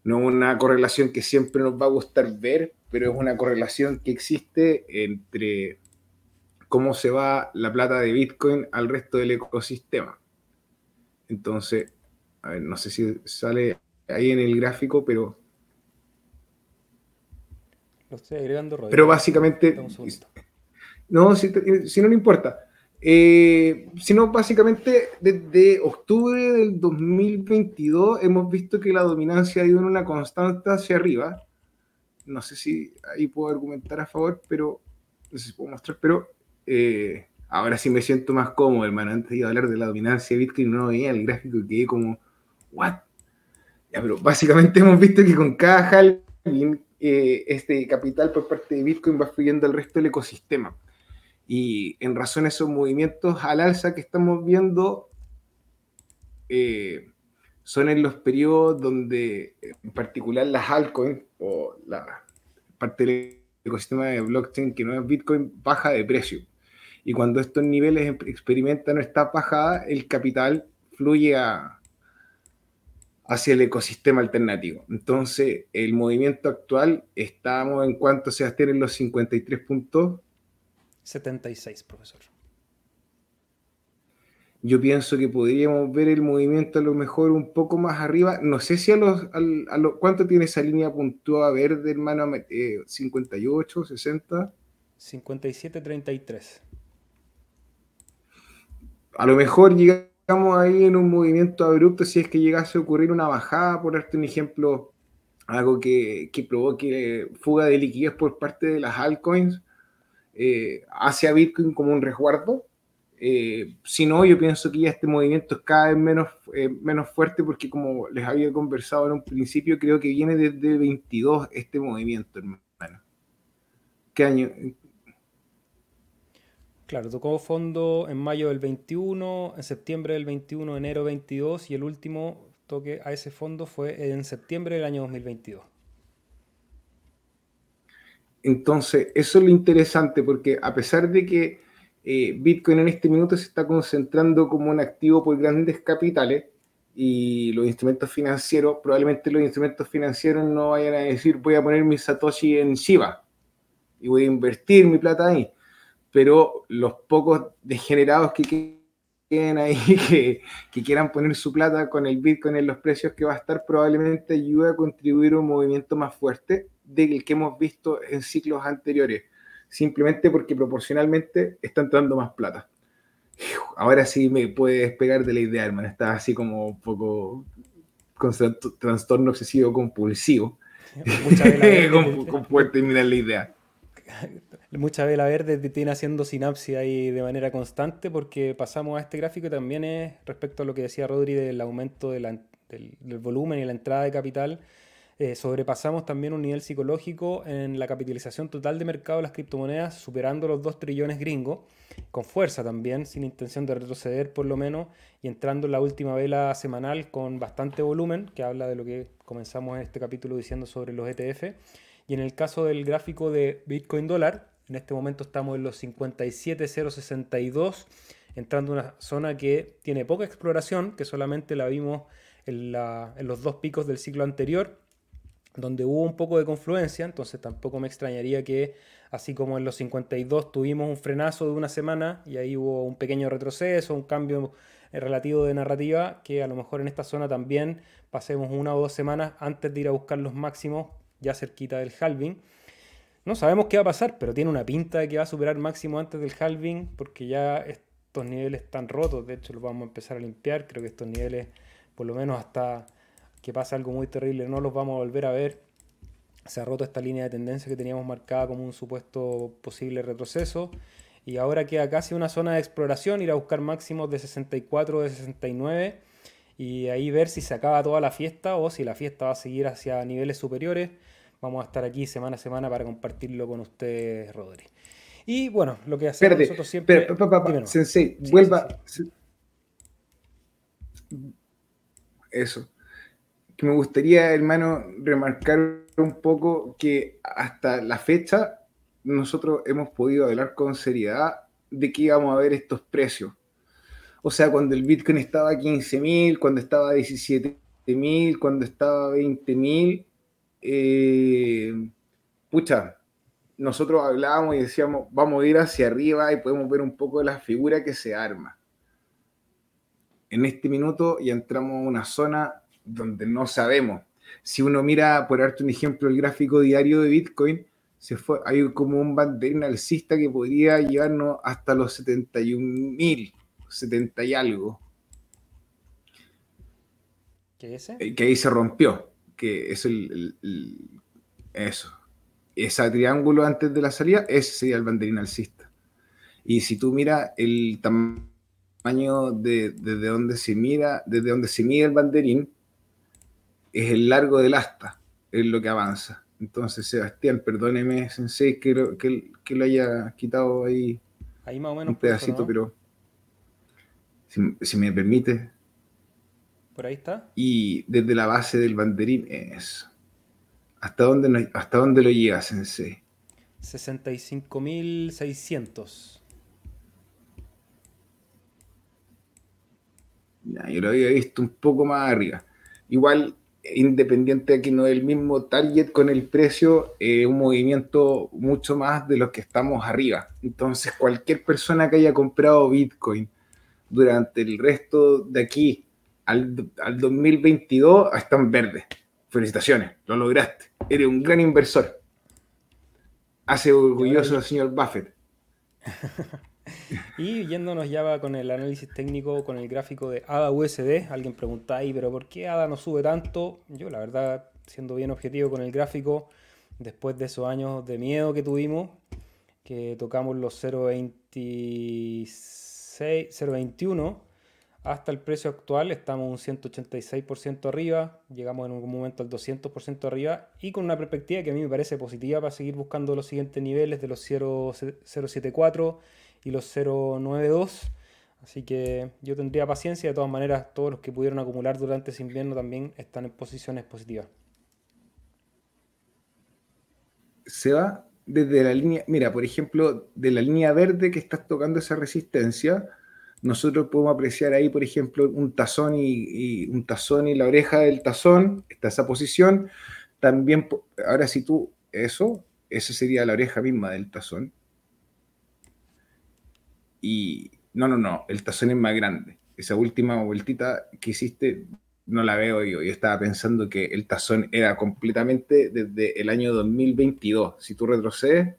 no una correlación que siempre nos va a gustar ver, pero es una correlación que existe entre cómo se va la plata de Bitcoin al resto del ecosistema. Entonces, a ver, no sé si sale ahí en el gráfico, pero. Lo estoy agregando, Pero básicamente. No, si, no, no importa. Eh, sino básicamente desde octubre del 2022 hemos visto que la dominancia ha ido en una constante hacia arriba. No sé si ahí puedo argumentar a favor, pero no sé si puedo mostrar, pero eh, ahora sí me siento más cómodo, hermano. Antes de hablar de la dominancia de Bitcoin no veía el gráfico y quedé como ¿what? Ya, pero básicamente hemos visto que con cada halving eh, este capital por parte de Bitcoin va fluyendo al resto del ecosistema. Y en razón a esos movimientos al alza que estamos viendo, eh, son en los periodos donde en particular las altcoins o la parte del ecosistema de blockchain que no es Bitcoin baja de precio. Y cuando estos niveles experimentan esta bajada, el capital fluye a, hacia el ecosistema alternativo. Entonces, el movimiento actual, estamos en cuanto se en los 53 puntos. 76, profesor. Yo pienso que podríamos ver el movimiento a lo mejor un poco más arriba. No sé si a los, a, ¿cuánto tiene esa línea puntuada verde, hermano? Eh, 58, 60. 57, 33. A lo mejor llega estamos ahí en un movimiento abrupto si es que llegase a ocurrir una bajada, por darte un ejemplo, algo que, provoque fuga de liquidez por parte de las altcoins eh, hacia Bitcoin como un resguardo. Eh, si no, yo pienso que ya este movimiento es cada vez menos, eh, menos fuerte porque como les había conversado en un principio, creo que viene desde 22 este movimiento, hermano. ¿Qué año? Claro, tocó fondo en mayo del 21, en septiembre del 21, enero 22 y el último toque a ese fondo fue en septiembre del año 2022. Entonces, eso es lo interesante porque a pesar de que eh, Bitcoin en este minuto se está concentrando como un activo por grandes capitales y los instrumentos financieros, probablemente los instrumentos financieros no vayan a decir voy a poner mi Satoshi en Shiba y voy a invertir mi plata ahí pero los pocos degenerados que queden ahí, que, quieran poner su plata con el Bitcoin en los precios que va a estar, probablemente ayuda a contribuir a un movimiento más fuerte del que hemos visto en ciclos anteriores, simplemente porque proporcionalmente están dando más plata. Ahora sí me puede despegar de la idea, hermano. Está así como un poco con trastorno obsesivo compulsivo. con, con poder terminar la idea. mucha vela verde tiene haciendo sinapsis ahí de manera constante porque pasamos a este gráfico también es respecto a lo que decía Rodri del aumento del, volumen y la entrada de capital. Eh, sobrepasamos también un nivel psicológico en la capitalización total de mercado de las criptomonedas, superando los 2 trillones gringos, con fuerza también, sin intención de retroceder por lo menos, y entrando en la última vela semanal con bastante volumen, que habla de lo que comenzamos en este capítulo diciendo sobre los ETF Y en el caso del gráfico de Bitcoin dólar, en este momento estamos en los 57,062, entrando en una zona que tiene poca exploración, que solamente la vimos en, los dos picos del ciclo anterior, donde hubo un poco de confluencia, entonces tampoco me extrañaría que, así como en los 52 tuvimos un frenazo de una semana y ahí hubo un pequeño retroceso, un cambio eh, relativo de narrativa, que a lo mejor en esta zona también pasemos una o dos semanas antes de ir a buscar los máximos ya cerquita del halving. No sabemos qué va a pasar, pero tiene una pinta de que va a superar máximo antes del halving, porque ya estos niveles están rotos. De hecho, los vamos a empezar a limpiar. Creo que estos niveles, por lo menos hasta que pase algo muy terrible, no los vamos a volver a ver. Se ha roto esta línea de tendencia que teníamos marcada como un supuesto posible retroceso. Y ahora queda casi una zona de exploración, ir a buscar máximos de 64 de 69 y ahí ver si se acaba toda la fiesta o si la fiesta va a seguir hacia niveles superiores. Vamos a estar aquí semana a semana para compartirlo con ustedes, Rodri. Y bueno, lo que hacemos nosotros siempre. sensei, vuelva. Eso. Que me gustaría, hermano, remarcar un poco que hasta la fecha nosotros hemos podido hablar con seriedad de que íbamos a ver estos precios. O sea, cuando el Bitcoin estaba a 15.000, cuando estaba a 17.000, cuando estaba a 20.000, eh, pucha, nosotros hablábamos y decíamos, vamos a ir hacia arriba y podemos ver un poco de la figura que se arma. En este minuto ya entramos a una zona donde no sabemos. Si uno mira, por darte un ejemplo, el gráfico diario de Bitcoin, se fue, hay como un banderín alcista que podría llevarnos hasta los 71.000 70 y algo. ¿Qué? Eh, que ahí se rompió. Que es el, eso. Ese triángulo antes de la salida, ese sería el banderín alcista. Y si tú miras el tamaño de, desde donde se mira, desde donde se mide el banderín, es el largo del asta, es lo que avanza. Entonces, Sebastián, perdóneme, Sensei, que lo, que, lo haya quitado ahí, ahí más o menos un pedacito, pero si, me permite. Por ahí está. Y desde la base del banderín es. ¿Hasta dónde, hasta dónde lo llega, Sensei? 65.600. yo lo había visto un poco más arriba. Igual, independiente de que no es el mismo target con el precio, es un movimiento mucho más de lo que estamos arriba. Entonces, cualquier persona que haya comprado Bitcoin durante el resto de aquí al, al 2022 están verdes. Felicitaciones, lo lograste. Eres un gran inversor. Hace orgulloso al señor Buffett. y yéndonos ya con el análisis técnico, con el gráfico de ADA USD, alguien pregunta ahí, pero ¿por qué ADA no sube tanto? Yo la verdad, siendo bien objetivo con el gráfico, después de esos años de miedo que tuvimos, que tocamos los 0.26 0.21 hasta el precio actual estamos un 186% arriba, llegamos en algún momento al 200% arriba y con una perspectiva que a mí me parece positiva para seguir buscando los siguientes niveles de los 0.74 y los 0.92. Así que yo tendría paciencia, de todas maneras todos los que pudieron acumular durante ese invierno también están en posiciones positivas. Se va desde la línea, mira, por ejemplo, de la línea verde que estás tocando esa resistencia, nosotros podemos apreciar ahí, por ejemplo, un tazón y, un tazón y la oreja del tazón, está esa posición. También, ahora si tú, eso, esa sería la oreja misma del tazón. Y no, no, no, el tazón es más grande. Esa última vueltita que hiciste no la veo yo. Yo estaba pensando que el tazón era completamente desde el año 2022. Si tú retrocedes,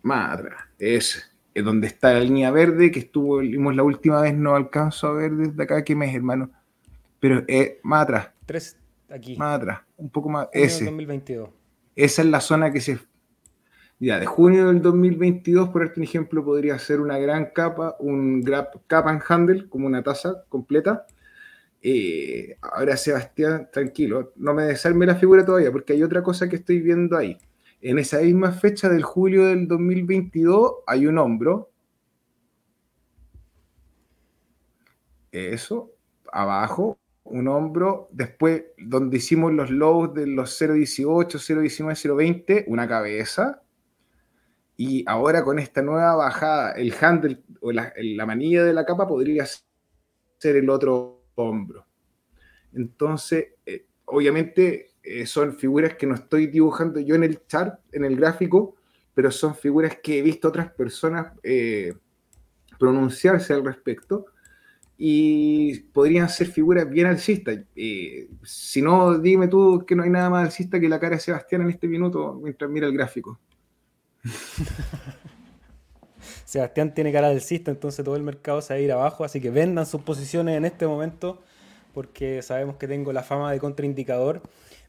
madre, es, donde está la línea verde que estuvo la última vez, no alcanzo a ver desde acá qué mes, hermano. Pero es más atrás. Tres aquí. Más atrás, un poco más. Ese. 2022. Esa es la zona que se. Ya, de junio del 2022, por un ejemplo, podría ser una gran capa, un grab, cap and handle, como una taza completa eh, ahora, Sebastián, tranquilo, no me desarme la figura todavía, porque hay otra cosa que estoy viendo ahí. En esa misma fecha del julio del 2022 hay un hombro. Eso, abajo, un hombro, después donde hicimos los lows de los 0.18, 0.19, 0.20, una cabeza, y ahora con esta nueva bajada, el handle o la, manilla de la capa podría ser el otro hombro. Entonces, eh, obviamente eh, son figuras que no estoy dibujando yo en el chart, en el gráfico, pero son figuras que he visto otras personas eh, pronunciarse al respecto y podrían ser figuras bien alcistas. si no, dime tú que no hay nada más alcista que la cara de Sebastián en este minuto mientras mira el gráfico. Sebastián tiene cara del cista, entonces todo el mercado se va a ir abajo, así que vendan sus posiciones en este momento porque sabemos que tengo la fama de contraindicador.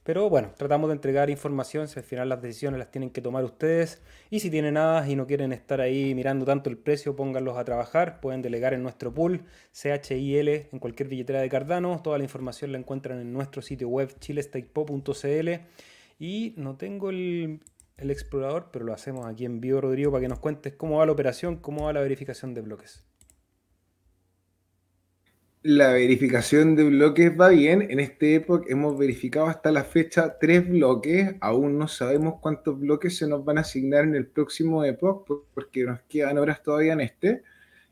Pero bueno, tratamos de entregar información, si al final las decisiones las tienen que tomar ustedes. Y si tienen nada y no quieren estar ahí mirando tanto el precio, pónganlos a trabajar. Pueden delegar en nuestro pool, CHIL, en cualquier billetera de Cardano. Toda la información la encuentran en nuestro sitio web chilestakepo.cl. Y no tengo el, el explorador, pero lo hacemos aquí en vivo, Rodrigo, para que nos cuentes cómo va la operación, cómo va la verificación de bloques. La verificación de bloques va bien. En este época hemos verificado hasta la fecha tres bloques. Aún no sabemos cuántos bloques se nos van a asignar en el próximo época, porque nos quedan horas todavía en este.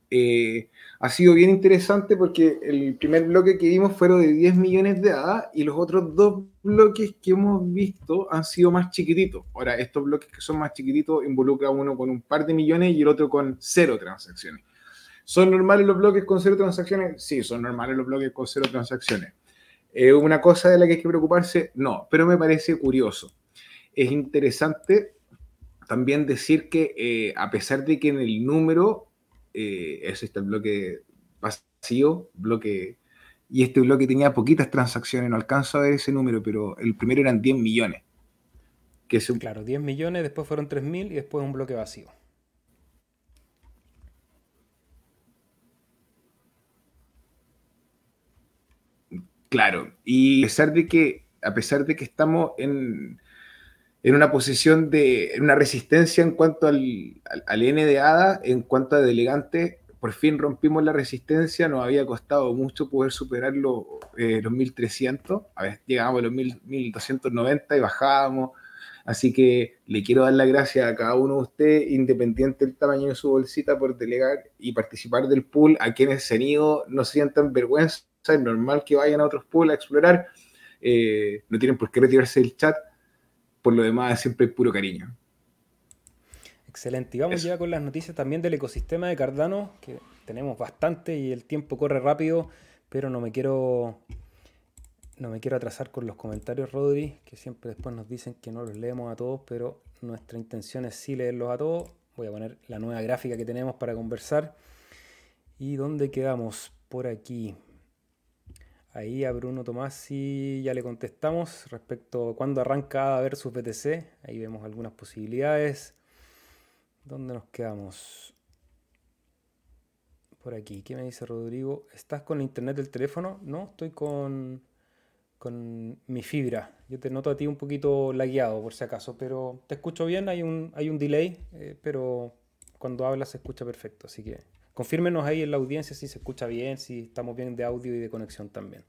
Eh, ha sido bien interesante porque el primer bloque que vimos fueron de 10 millones de hadas y los otros dos bloques que hemos visto han sido más chiquititos. Ahora, estos bloques que son más chiquititos involucran uno con un par de millones y el otro con cero transacciones. ¿Son normales los bloques con cero transacciones? Sí, son normales los bloques con cero transacciones. ¿Es una cosa de la que hay que preocuparse? No, pero me parece curioso. Es interesante también decir que eh, a pesar de que en el número eh, eso está el bloque vacío, bloque, y este bloque tenía poquitas transacciones, no alcanzo a ver ese número, pero el primero eran 10 millones. Que Claro, 10 millones, después fueron 3.000 y después un bloque vacío. Claro, y a pesar de que, a pesar de que estamos en, en una posición de en una resistencia en cuanto al, al, N de ADA, en cuanto a delegante, por fin rompimos la resistencia, nos había costado mucho poder superar los, eh, los 1300, a ver, llegábamos a los 1290 y bajábamos, así que le quiero dar las gracias a cada uno de ustedes, independiente del tamaño de su bolsita, por delegar y participar del pool, a quienes se han ido, no sientan vergüenza, es normal que vayan a otros pools a explorar, eh, no tienen por qué retirarse del chat, por lo demás siempre puro cariño. Excelente. Y vamos ya con las noticias también del ecosistema de Cardano, que tenemos bastante y el tiempo corre rápido, pero no me quiero no me quiero atrasar con los comentarios, Rodri, que siempre después nos dicen que no los leemos a todos, pero nuestra intención es sí leerlos a todos. Voy a poner la nueva gráfica que tenemos para conversar. ¿Y dónde quedamos? Por aquí. Ahí a Bruno Tomasi ya le contestamos respecto a cuándo arranca ver versus BTC. Ahí vemos algunas posibilidades. ¿Dónde nos quedamos? Por aquí. ¿Qué me dice Rodrigo? ¿Estás con internet del teléfono? No, estoy con, con mi fibra. Yo te noto a ti un poquito lagueado por si acaso, pero te escucho bien. Hay un, hay un delay, eh, pero cuando hablas se escucha perfecto. Así que Confírmenos ahí en la audiencia si se escucha bien, si estamos bien de audio y de conexión también.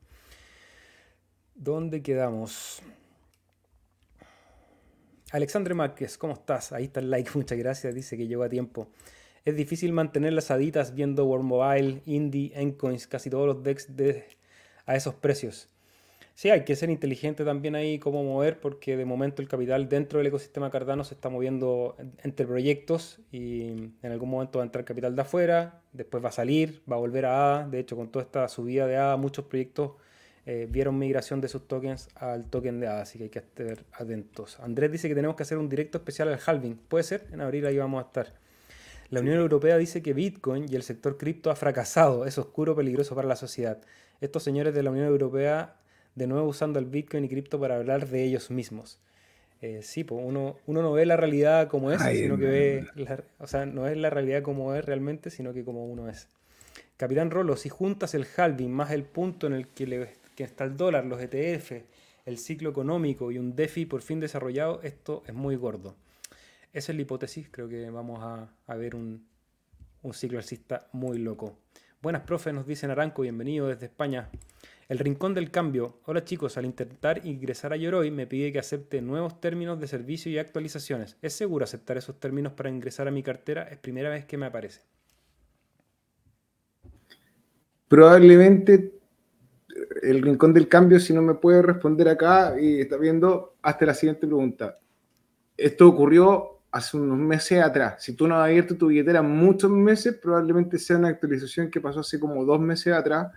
¿Dónde quedamos? Alexandre Márquez, ¿cómo estás? Ahí está el like, muchas gracias. Dice que llegó a tiempo. Es difícil mantener las aditas viendo World Mobile, Indie, Encoins, casi todos los decks de, a esos precios. Sí, hay que ser inteligente también ahí cómo mover, porque de momento el capital dentro del ecosistema Cardano se está moviendo entre proyectos y en algún momento va a entrar capital de afuera, después va a salir, va a volver a ADA. De hecho, con toda esta subida de ADA, muchos proyectos eh, vieron migración de sus tokens al token de ADA, así que hay que estar atentos. Andrés dice que tenemos que hacer un directo especial al halving. Puede ser, en abril ahí vamos a estar. La Unión Europea dice que Bitcoin y el sector cripto ha fracasado, es oscuro, peligroso para la sociedad. Estos señores de la Unión Europea de nuevo usando el Bitcoin y cripto para hablar de ellos mismos. Eh, sí, pues uno, uno no ve la realidad como es, sino que ve, o sea, no es la realidad como es realmente, sino que como uno es. Capitán Rolo, si juntas el halving más el punto en el que, le, está el dólar, los ETF, el ciclo económico y un DeFi por fin desarrollado, esto es muy gordo. Esa es la hipótesis, creo que vamos a, a ver un, un ciclo alcista muy loco. Buenas, profe, nos dice Naranco, bienvenido desde España. El Rincón del Cambio. Hola chicos, al intentar ingresar a Yoroi me pide que acepte nuevos términos de servicio y actualizaciones. ¿Es seguro aceptar esos términos para ingresar a mi cartera? Es primera vez que me aparece. Probablemente el Rincón del Cambio, si no me puede responder acá y está viendo, hasta la siguiente pregunta. Esto ocurrió hace unos meses atrás. Si tú no has abierto tu billetera muchos meses, probablemente sea una actualización que pasó hace como dos meses atrás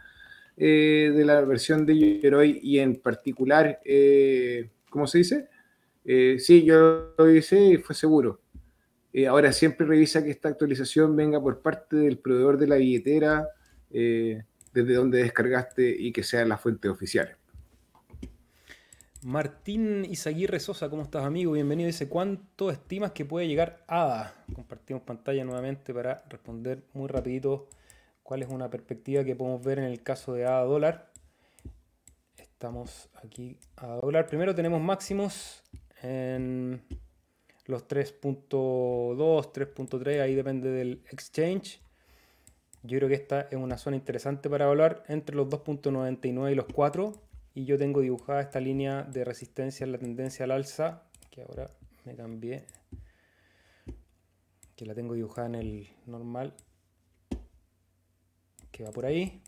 eh, de la versión de Yoroi y en particular, eh, ¿cómo se dice? Eh, sí, yo lo hice y fue seguro. ahora siempre revisa que esta actualización venga por parte del proveedor de la billetera, desde donde descargaste y que sea la fuente oficial. Martín Izaguirre Sosa, ¿cómo estás amigo? Bienvenido. Dice, ¿cuánto estimas que puede llegar ADA? Compartimos pantalla nuevamente para responder muy rapidito cuál es una perspectiva que podemos ver en el caso de ADA dólar. Estamos aquí a dólar. Primero tenemos máximos en los 3.2, 3.3, ahí depende del exchange. Yo creo que esta es una zona interesante para hablar entre los 2.99 y los 4. Y yo tengo dibujada esta línea de resistencia en la tendencia al alza, que ahora me cambié, que la tengo dibujada en el normal que va por ahí.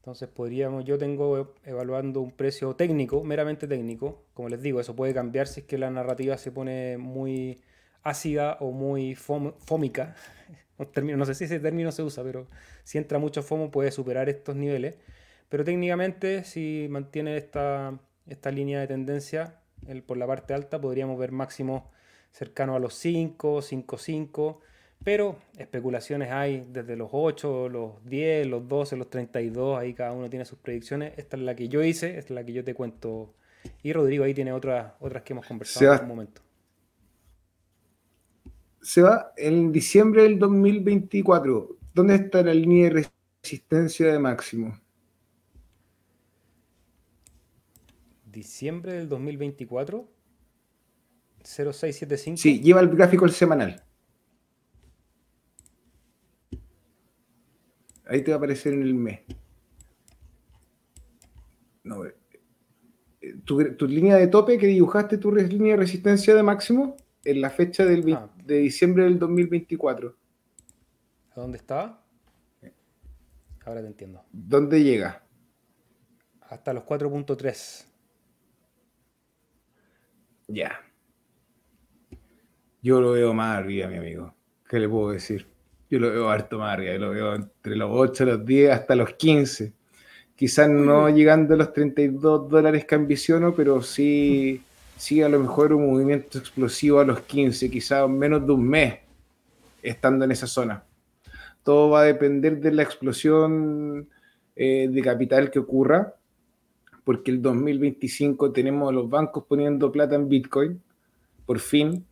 Entonces podríamos, yo tengo evaluando un precio técnico, meramente técnico. Como les digo, eso puede cambiar si es que la narrativa se pone muy ácida o muy fómica. no sé si ese término se usa, pero si entra mucho FOMO puede superar estos niveles. Pero técnicamente, si mantiene esta, esta línea de tendencia por la parte alta, podríamos ver máximos cercanos a los 5, 5, 5 pero especulaciones hay desde los 8, los 10, los 12, los 32, ahí cada uno tiene sus predicciones. Esta es la que yo hice, esta es la que yo te cuento. Y Rodrigo ahí tiene otras, otras que hemos conversado en algún momento. Se va en diciembre del 2024. ¿Dónde está la línea de resistencia de máximo? Diciembre del 2024. 0675. Sí, lleva el gráfico el semanal. Ahí te va a aparecer en el mes. No, eh, tu, línea de tope que dibujaste, tu línea de resistencia de máximo, en la fecha del ah. de diciembre del 2024. ¿A dónde está? Ahora te entiendo. ¿Dónde llega? Hasta los 4.3. Ya. Yo lo veo más arriba, mi amigo. ¿Qué le puedo decir? Yo lo veo harto más arriba, yo lo veo entre los 8, los 10, hasta los 15. Quizás no llegando a los 32 dólares que ambiciono, pero sí, sí a lo mejor un movimiento explosivo a los 15, quizás menos de un mes estando en esa zona. Todo va a depender de la explosión eh, de capital que ocurra, porque el 2025 tenemos a los bancos poniendo plata en Bitcoin, por fin,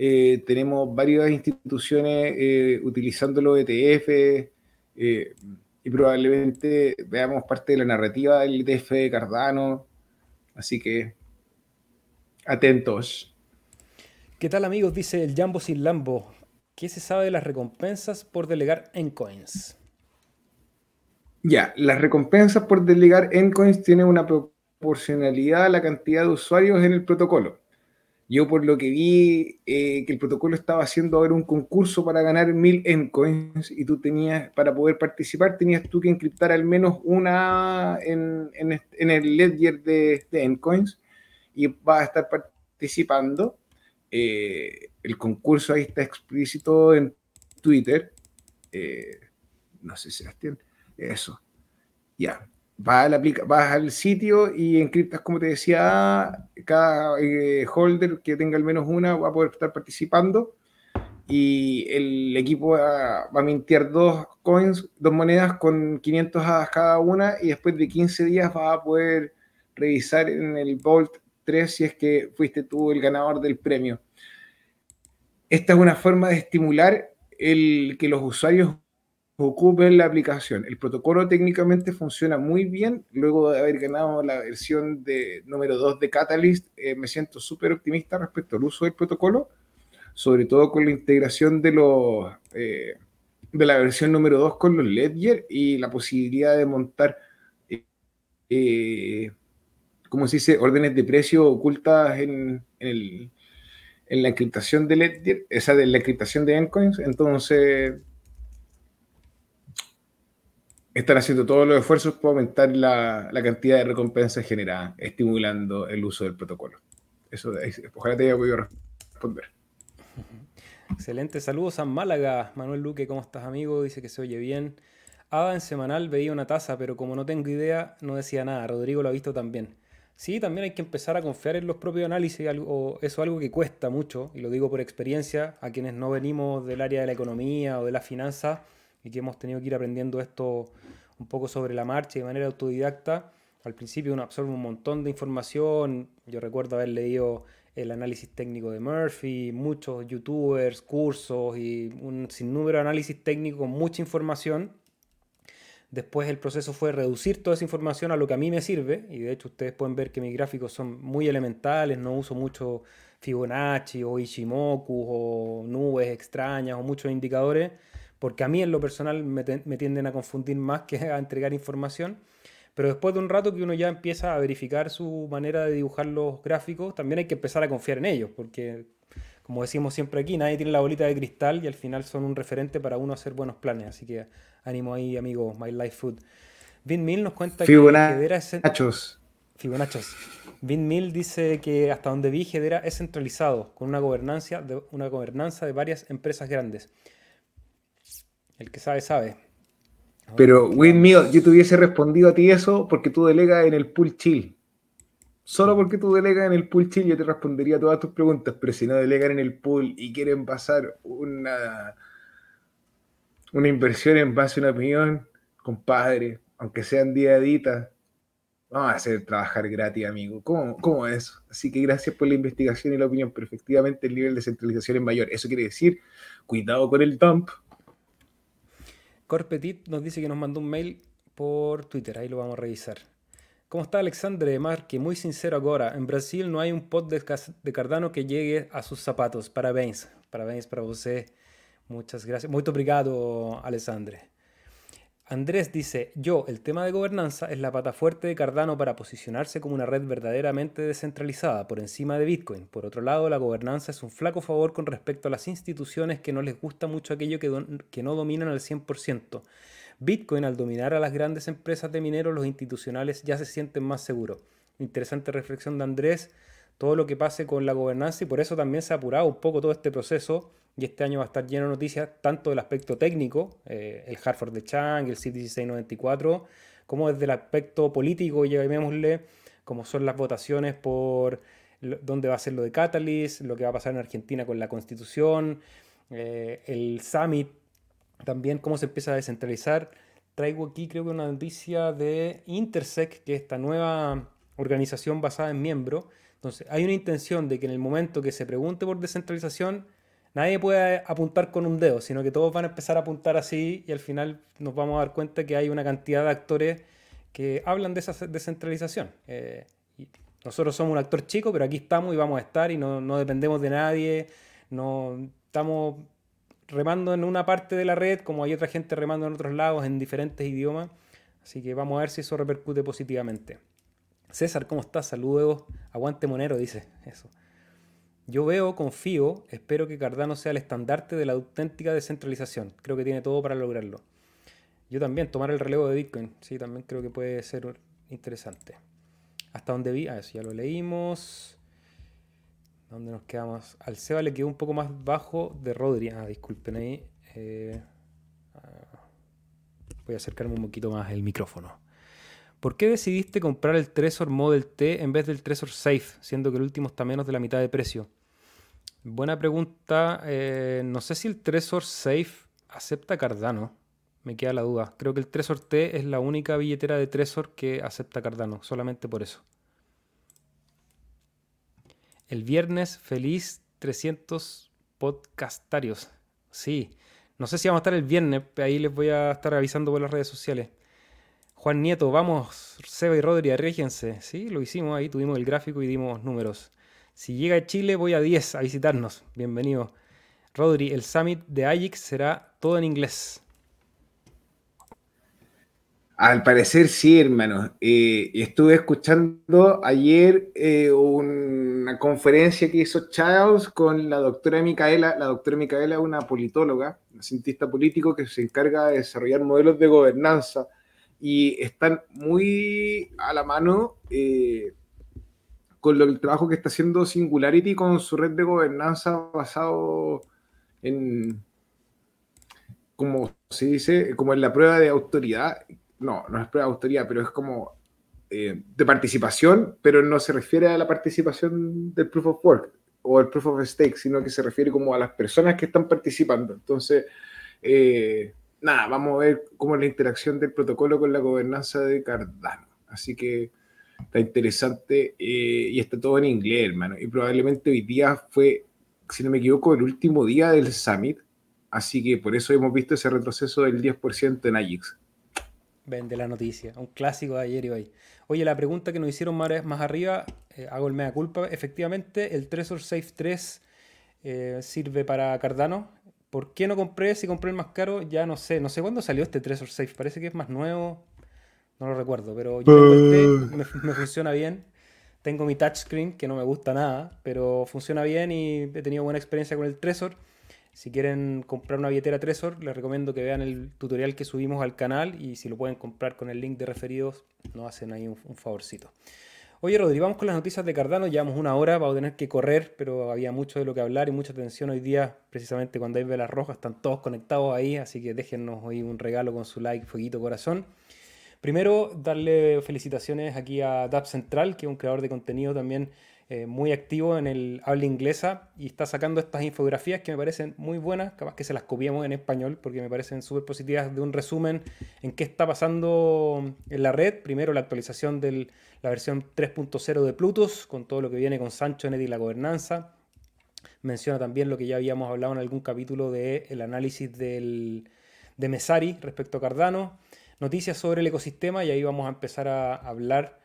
eh, tenemos varias instituciones eh, utilizando los ETF eh, y probablemente veamos parte de la narrativa del ETF de Cardano. Así que atentos. ¿Qué tal amigos? Dice el Jambo sin Lambo. ¿Qué se sabe de las recompensas por delegar en coins? Ya, las recompensas por delegar en coins tienen una proporcionalidad a la cantidad de usuarios en el protocolo. Yo por lo que vi eh, que el protocolo estaba haciendo ahora un concurso para ganar mil Encoins y tú tenías, para poder participar, tenías tú que encriptar al menos una en, el ledger de, de Encoins y vas a estar participando. Eh, el concurso ahí está explícito en Twitter. Eh, no sé, Sebastián. Eso. Ya vas al, vas al sitio y encriptas, como te decía, cada eh, holder que tenga al menos una va a poder estar participando y el equipo va, a mintear dos coins, dos monedas con 500 hadas cada una y después de 15 días va a poder revisar en el Vault 3 si es que fuiste tú el ganador del premio. Esta es una forma de estimular el que los usuarios ocupen la aplicación. El protocolo técnicamente funciona muy bien. Luego de haber ganado la versión de número 2 de Catalyst, eh, me siento súper optimista respecto al uso del protocolo, sobre todo con la integración de, los, eh, de la versión número 2 con los Ledger y la posibilidad de montar eh, ¿cómo se dice? Órdenes de precio ocultas en, la encriptación de Ledger, esa de la encriptación de Endcoins. Entonces, están haciendo todos los esfuerzos para aumentar la, cantidad de recompensas generadas, estimulando el uso del protocolo. Eso, ojalá te haya podido responder. Excelente, saludos a Málaga. Manuel Luque, ¿cómo estás, amigo? Dice que se oye bien. Ada en semanal veía una taza, pero como no tengo idea, no decía nada. Rodrigo lo ha visto también. Sí, también hay que empezar a confiar en los propios análisis. Eso es algo que cuesta mucho, y lo digo por experiencia, a quienes no venimos del área de la economía o de la finanza y que hemos tenido que ir aprendiendo esto un poco sobre la marcha de manera autodidacta. Al principio uno absorbe un montón de información. Yo recuerdo haber leído el análisis técnico de Murphy, muchos youtubers, cursos y un sinnúmero de análisis técnico con mucha información. Después el proceso fue reducir toda esa información a lo que a mí me sirve, y de hecho ustedes pueden ver que mis gráficos son muy elementales, no uso mucho Fibonacci o Ishimoku o nubes extrañas o muchos indicadores, porque a mí en lo personal me, me tienden a confundir más que a entregar información. Pero después de un rato que uno ya empieza a verificar su manera de dibujar los gráficos, también hay que empezar a confiar en ellos, porque como decimos siempre aquí, nadie tiene la bolita de cristal y al final son un referente para uno hacer buenos planes. Así que ánimo ahí, amigo, My Life Food. Vin Mill nos cuenta que Hedera es... Fibonachos. Vin Mill dice que hasta donde vi Hedera es centralizado, con una gobernanza de, una gobernanza de varias empresas grandes. El que sabe, sabe. Pero, Windmill, yo te hubiese respondido a ti eso porque tú delegas en el pool chill. Solo porque tú delegas en el pool chill yo te respondería todas tus preguntas, pero si no delegan en el pool y quieren pasar una, una inversión en base a una opinión, compadre, aunque sean diaditas, vamos a hacer trabajar gratis, amigo. ¿Cómo, ¿Cómo es eso? Así que gracias por la investigación y la opinión, pero efectivamente el nivel de centralización es mayor. Eso quiere decir, cuidado con el dump, Corpetit nos dice que nos mandó un mail por Twitter, ahí lo vamos a revisar. ¿Cómo está Alexandre Marque? Muy sincero ahora, en Brasil no hay un pot de, Cardano que llegue a sus zapatos. Parabéns, parabéns para você. Muchas gracias. Muy obrigado, Alexandre. Andrés dice, yo, el tema de gobernanza es la pata fuerte de Cardano para posicionarse como una red verdaderamente descentralizada por encima de Bitcoin. Por otro lado, la gobernanza es un flaco favor con respecto a las instituciones que no les gusta mucho aquello que, que no dominan al 100%. Bitcoin, al dominar a las grandes empresas de mineros, los institucionales ya se sienten más seguros. Interesante reflexión de Andrés, todo lo que pase con la gobernanza y por eso también se ha apurado un poco todo este proceso y este año va a estar lleno de noticias, tanto del aspecto técnico, eh, el Hartford de Chang, el CIP 1694, como desde el aspecto político, llamémosle, como son las votaciones por dónde va a ser lo de Catalyst, lo que va a pasar en Argentina con la constitución, eh, el summit, también cómo se empieza a descentralizar. Traigo aquí creo que una noticia de Intersec, que es esta nueva organización basada en miembros. Entonces, hay una intención de que en el momento que se pregunte por descentralización, nadie puede apuntar con un dedo, sino que todos van a empezar a apuntar así y al final nos vamos a dar cuenta que hay una cantidad de actores que hablan de esa descentralización. Eh, nosotros somos un actor chico, pero aquí estamos y vamos a estar y no, no, dependemos de nadie, no estamos remando en una parte de la red como hay otra gente remando en otros lados en diferentes idiomas, así que vamos a ver si eso repercute positivamente. César, ¿cómo estás? Saludos. Aguante Monero, dice eso. Yo veo, confío, espero que Cardano sea el estandarte de la auténtica descentralización. Creo que tiene todo para lograrlo. Yo también, tomar el relevo de Bitcoin. Sí, también creo que puede ser interesante. Hasta donde vi, ah, eso ya lo leímos. ¿Dónde nos quedamos? Al Seba le quedó un poco más bajo de Rodri. Ah, disculpen ahí. Eh, ah, voy a acercarme un poquito más el micrófono. ¿Por qué decidiste comprar el Trezor Model T en vez del Trezor Safe, siendo que el último está menos de la mitad de precio? Buena pregunta. Eh, no sé si el Trezor Safe acepta Cardano. Me queda la duda. Creo que el Trezor T es la única billetera de Trezor que acepta Cardano. Solamente por eso. El viernes, feliz 300 podcastarios. Sí. No sé si vamos a estar el viernes. Ahí les voy a estar avisando por las redes sociales. Juan Nieto, vamos, Seba y Rodri, arréjense. Sí, lo hicimos ahí, tuvimos el gráfico y dimos números. Si llega a Chile, voy a 10 a visitarnos. Bienvenido. Rodri, el summit de Ajax será todo en inglés. Al parecer sí, hermano. Eh, estuve escuchando ayer eh, una conferencia que hizo Charles con la doctora Micaela. La doctora Micaela es una politóloga, una cientista político que se encarga de desarrollar modelos de gobernanza y están muy a la mano eh, con el trabajo que está haciendo Singularity con su red de gobernanza basado en, como se dice, como en la prueba de autoridad no, no es prueba de autoridad, pero es como eh, de participación, pero no se refiere a la participación del proof of work o el proof of stake, sino que se refiere como a las personas que están participando. Entonces, eh, nada, vamos a ver cómo es la interacción del protocolo con la gobernanza de Cardano. Así que está interesante eh, y está todo en inglés, hermano. Y probablemente hoy día fue, si no me equivoco, el último día del summit. Así que por eso hemos visto ese retroceso del 10% en AJIX. Vende la noticia, un clásico de ayer y hoy. Oye, la pregunta que nos hicieron más, más arriba, eh, hago el mea culpa, efectivamente el Trezor Safe 3 eh, sirve para Cardano. ¿Por qué no compré? Si compré el más caro, ya no sé. No sé cuándo salió este Trezor Safe, parece que es más nuevo, no lo recuerdo, pero yo me, funciona bien. Tengo mi touchscreen, que no me gusta nada, pero funciona bien y he tenido buena experiencia con el Trezor. Si quieren comprar una billetera Trezor, les recomiendo que vean el tutorial que subimos al canal y si lo pueden comprar con el link de referidos, nos hacen ahí un, favorcito. Oye, Rodri, vamos con las noticias de Cardano. Llevamos una hora, vamos a tener que correr, pero había mucho de lo que hablar y mucha atención hoy día, precisamente cuando hay velas rojas, están todos conectados ahí, así que déjennos hoy un regalo con su like, fueguito, corazón. Primero, darle felicitaciones aquí a Dab Central, que es un creador de contenido también eh, muy activo en el habla inglesa y está sacando estas infografías que me parecen muy buenas, capaz que se las copiamos en español porque me parecen súper positivas de un resumen en qué está pasando en la red. Primero la actualización de la versión 3.0 de Plutus con todo lo que viene con Sancho, Net y la gobernanza. Menciona también lo que ya habíamos hablado en algún capítulo del el análisis de Mesari respecto a Cardano. Noticias sobre el ecosistema y ahí vamos a empezar a hablar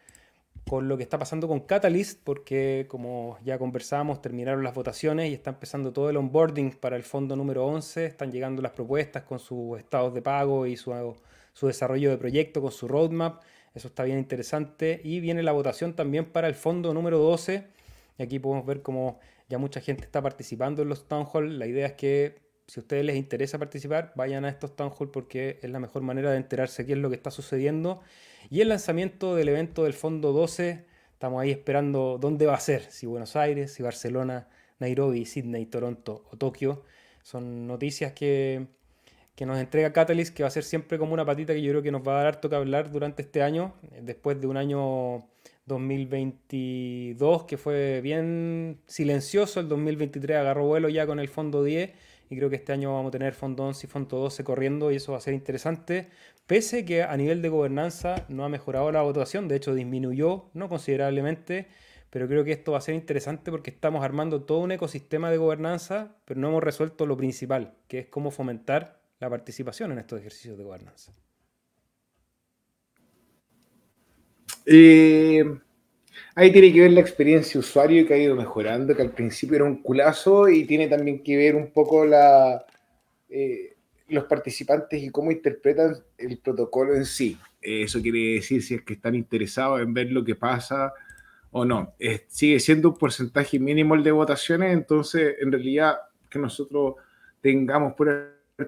con lo que está pasando con Catalyst, porque como ya conversábamos, terminaron las votaciones y está empezando todo el onboarding para el fondo número 11, están llegando las propuestas con sus estados de pago y su, su desarrollo de proyecto, con su roadmap, eso está bien interesante, y viene la votación también para el fondo número 12, y aquí podemos ver cómo ya mucha gente está participando en los town hall, la idea es que si a ustedes les interesa participar, vayan a estos town hall porque es la mejor manera de enterarse qué es lo que está sucediendo. Y el lanzamiento del evento del Fondo 12, estamos ahí esperando dónde va a ser, si Buenos Aires, si Barcelona, Nairobi, Sydney, Toronto o Tokio. Son noticias que, que nos entrega Catalyst, que va a ser siempre como una patita que yo creo que nos va a dar harto que hablar durante este año, después de un año 2022 que fue bien silencioso, el 2023 agarró vuelo ya con el Fondo 10 y creo que este año vamos a tener Fondo 11 y Fondo 12 corriendo y eso va a ser interesante pese que a nivel de gobernanza no ha mejorado la votación, de hecho disminuyó no considerablemente, pero creo que esto va a ser interesante porque estamos armando todo un ecosistema de gobernanza, pero no hemos resuelto lo principal, que es cómo fomentar la participación en estos ejercicios de gobernanza. Eh, ahí tiene que ver la experiencia usuario que ha ido mejorando, que al principio era un culazo y tiene también que ver un poco la... Eh, los participantes y cómo interpretan el protocolo en sí. Eso quiere decir si es que están interesados en ver lo que pasa o no. sigue siendo un porcentaje mínimo el de votaciones, entonces en realidad que nosotros tengamos, por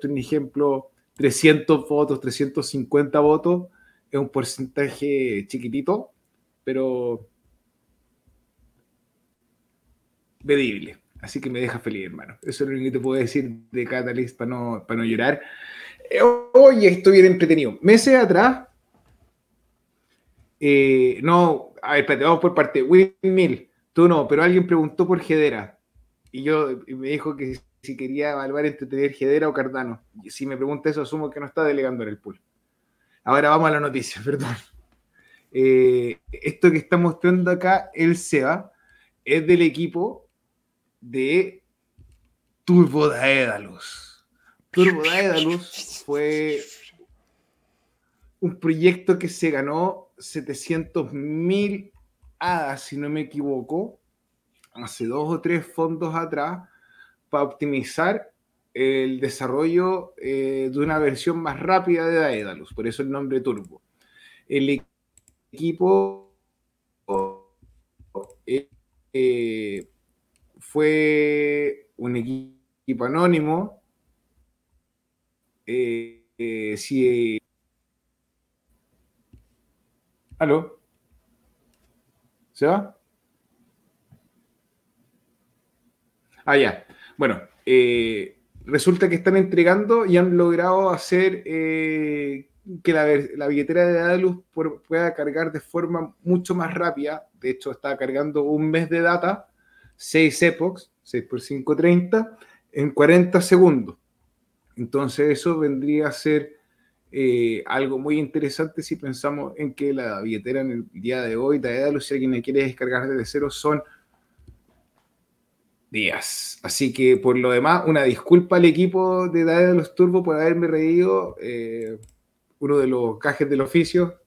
un ejemplo, 300 votos, 350 votos, es un porcentaje chiquitito, pero medible. Así que me deja feliz, hermano. Eso es lo que te puedo decir de Catalyst para no, para no llorar. Eh, oye, estoy bien entretenido. Meses atrás, eh, no, a ver, espérate, vamos por parte. Windmill, tú no, pero alguien preguntó por Gedera. Y yo me dijo que si quería evaluar entre tener Gedera o Cardano. Y si me pregunta eso, asumo que no está delegando en el pool. Ahora vamos a la noticia, perdón. Eh, esto que está mostrando acá el SEBA es del equipo de Turbo Daedalus. Turbo Daedalus fue un proyecto que se ganó 700 mil hadas, si no me equivoco, hace dos o tres fondos atrás, para optimizar el desarrollo eh, de una versión más rápida de Daedalus, por eso el nombre Turbo. el equipo eh, eh, fue un equipo anónimo. Eh, si, ¿Aló? ¿Se va? Ah, ya. Bueno, resulta que están entregando y han logrado hacer que la, billetera de Daedalus pueda cargar de forma mucho más rápida. De hecho, está cargando un mes de data, 6 epochs, 6 por 5, 30, en 40 segundos. Entonces, eso vendría a ser eh, algo muy interesante si pensamos en que la billetera en el día de hoy, Daedalus, si alguien quiere descargar desde cero, son días. Así que por lo demás, una disculpa al equipo de Daedalus Turbo por haberme reído. Eh, uno de los gajes del oficio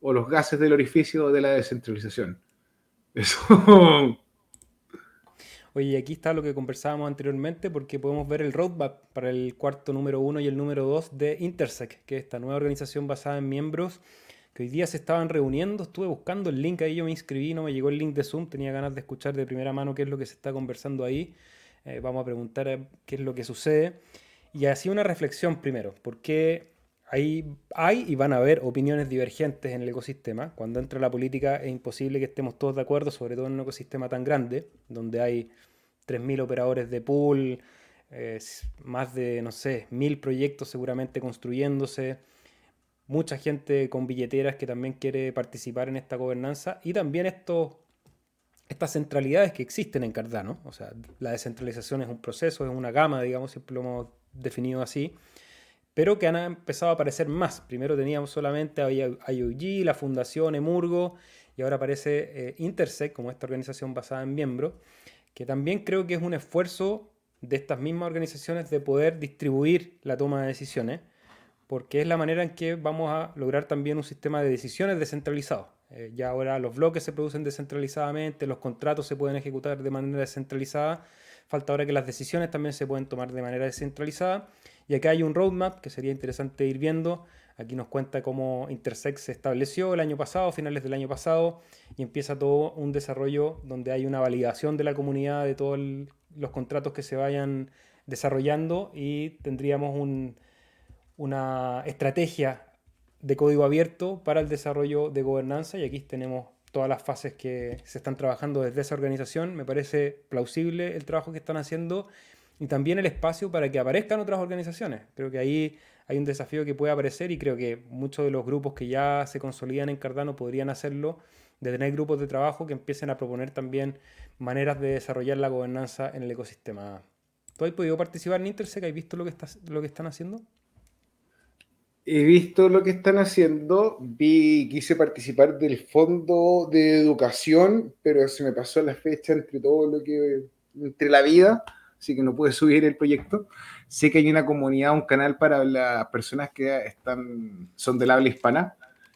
o los gases del orificio de la descentralización. Eso. Oye, aquí está lo que conversábamos anteriormente porque podemos ver el roadmap para el cuarto número uno y el número dos de Intersec, que es esta nueva organización basada en miembros que hoy día se estaban reuniendo. Estuve buscando el link ahí, yo me inscribí, no me llegó el link de Zoom, tenía ganas de escuchar de primera mano qué es lo que se está conversando ahí. Eh, vamos a preguntar eh, qué es lo que sucede. Y así una reflexión primero, ¿por qué hay, hay y van a haber opiniones divergentes en el ecosistema. Cuando entra la política es imposible que estemos todos de acuerdo, sobre todo en un ecosistema tan grande, donde hay 3.000 operadores de pool, más de, no sé, 1.000 proyectos seguramente construyéndose, mucha gente con billeteras que también quiere participar en esta gobernanza y también estos, estas centralidades que existen en Cardano. O sea, la descentralización es un proceso, es una gama, digamos, siempre lo hemos definido así pero que han empezado a aparecer más. Primero teníamos solamente a IOG, la Fundación Emurgo, y ahora aparece eh, Intersec como esta organización basada en miembros, que también creo que es un esfuerzo de estas mismas organizaciones de poder distribuir la toma de decisiones, porque es la manera en que vamos a lograr también un sistema de decisiones descentralizado. Eh, ya ahora los bloques se producen descentralizadamente, los contratos se pueden ejecutar de manera descentralizada, falta ahora que las decisiones también se pueden tomar de manera descentralizada y acá hay un roadmap que sería interesante ir viendo. Aquí nos cuenta cómo Intersect se estableció el año pasado, finales del año pasado, y empieza todo un desarrollo donde hay una validación de la comunidad de todos los contratos que se vayan desarrollando y tendríamos una estrategia de código abierto para el desarrollo de gobernanza y aquí tenemos todas las fases que se están trabajando desde esa organización. Me parece plausible el trabajo que están haciendo y también el espacio para que aparezcan otras organizaciones. Creo que ahí hay un desafío que puede aparecer y creo que muchos de los grupos que ya se consolidan en Cardano podrían hacerlo, de tener grupos de trabajo que empiecen a proponer también maneras de desarrollar la gobernanza en el ecosistema. ¿Tú has podido participar en Intersec? ¿Has visto lo que, lo que están haciendo? He visto lo que están haciendo, vi, quise participar del fondo de educación, pero se me pasó la fecha entre todo lo que, entre la vida, así que no pude subir el proyecto. Sé que hay una comunidad, un canal para las personas que están, son del habla hispana.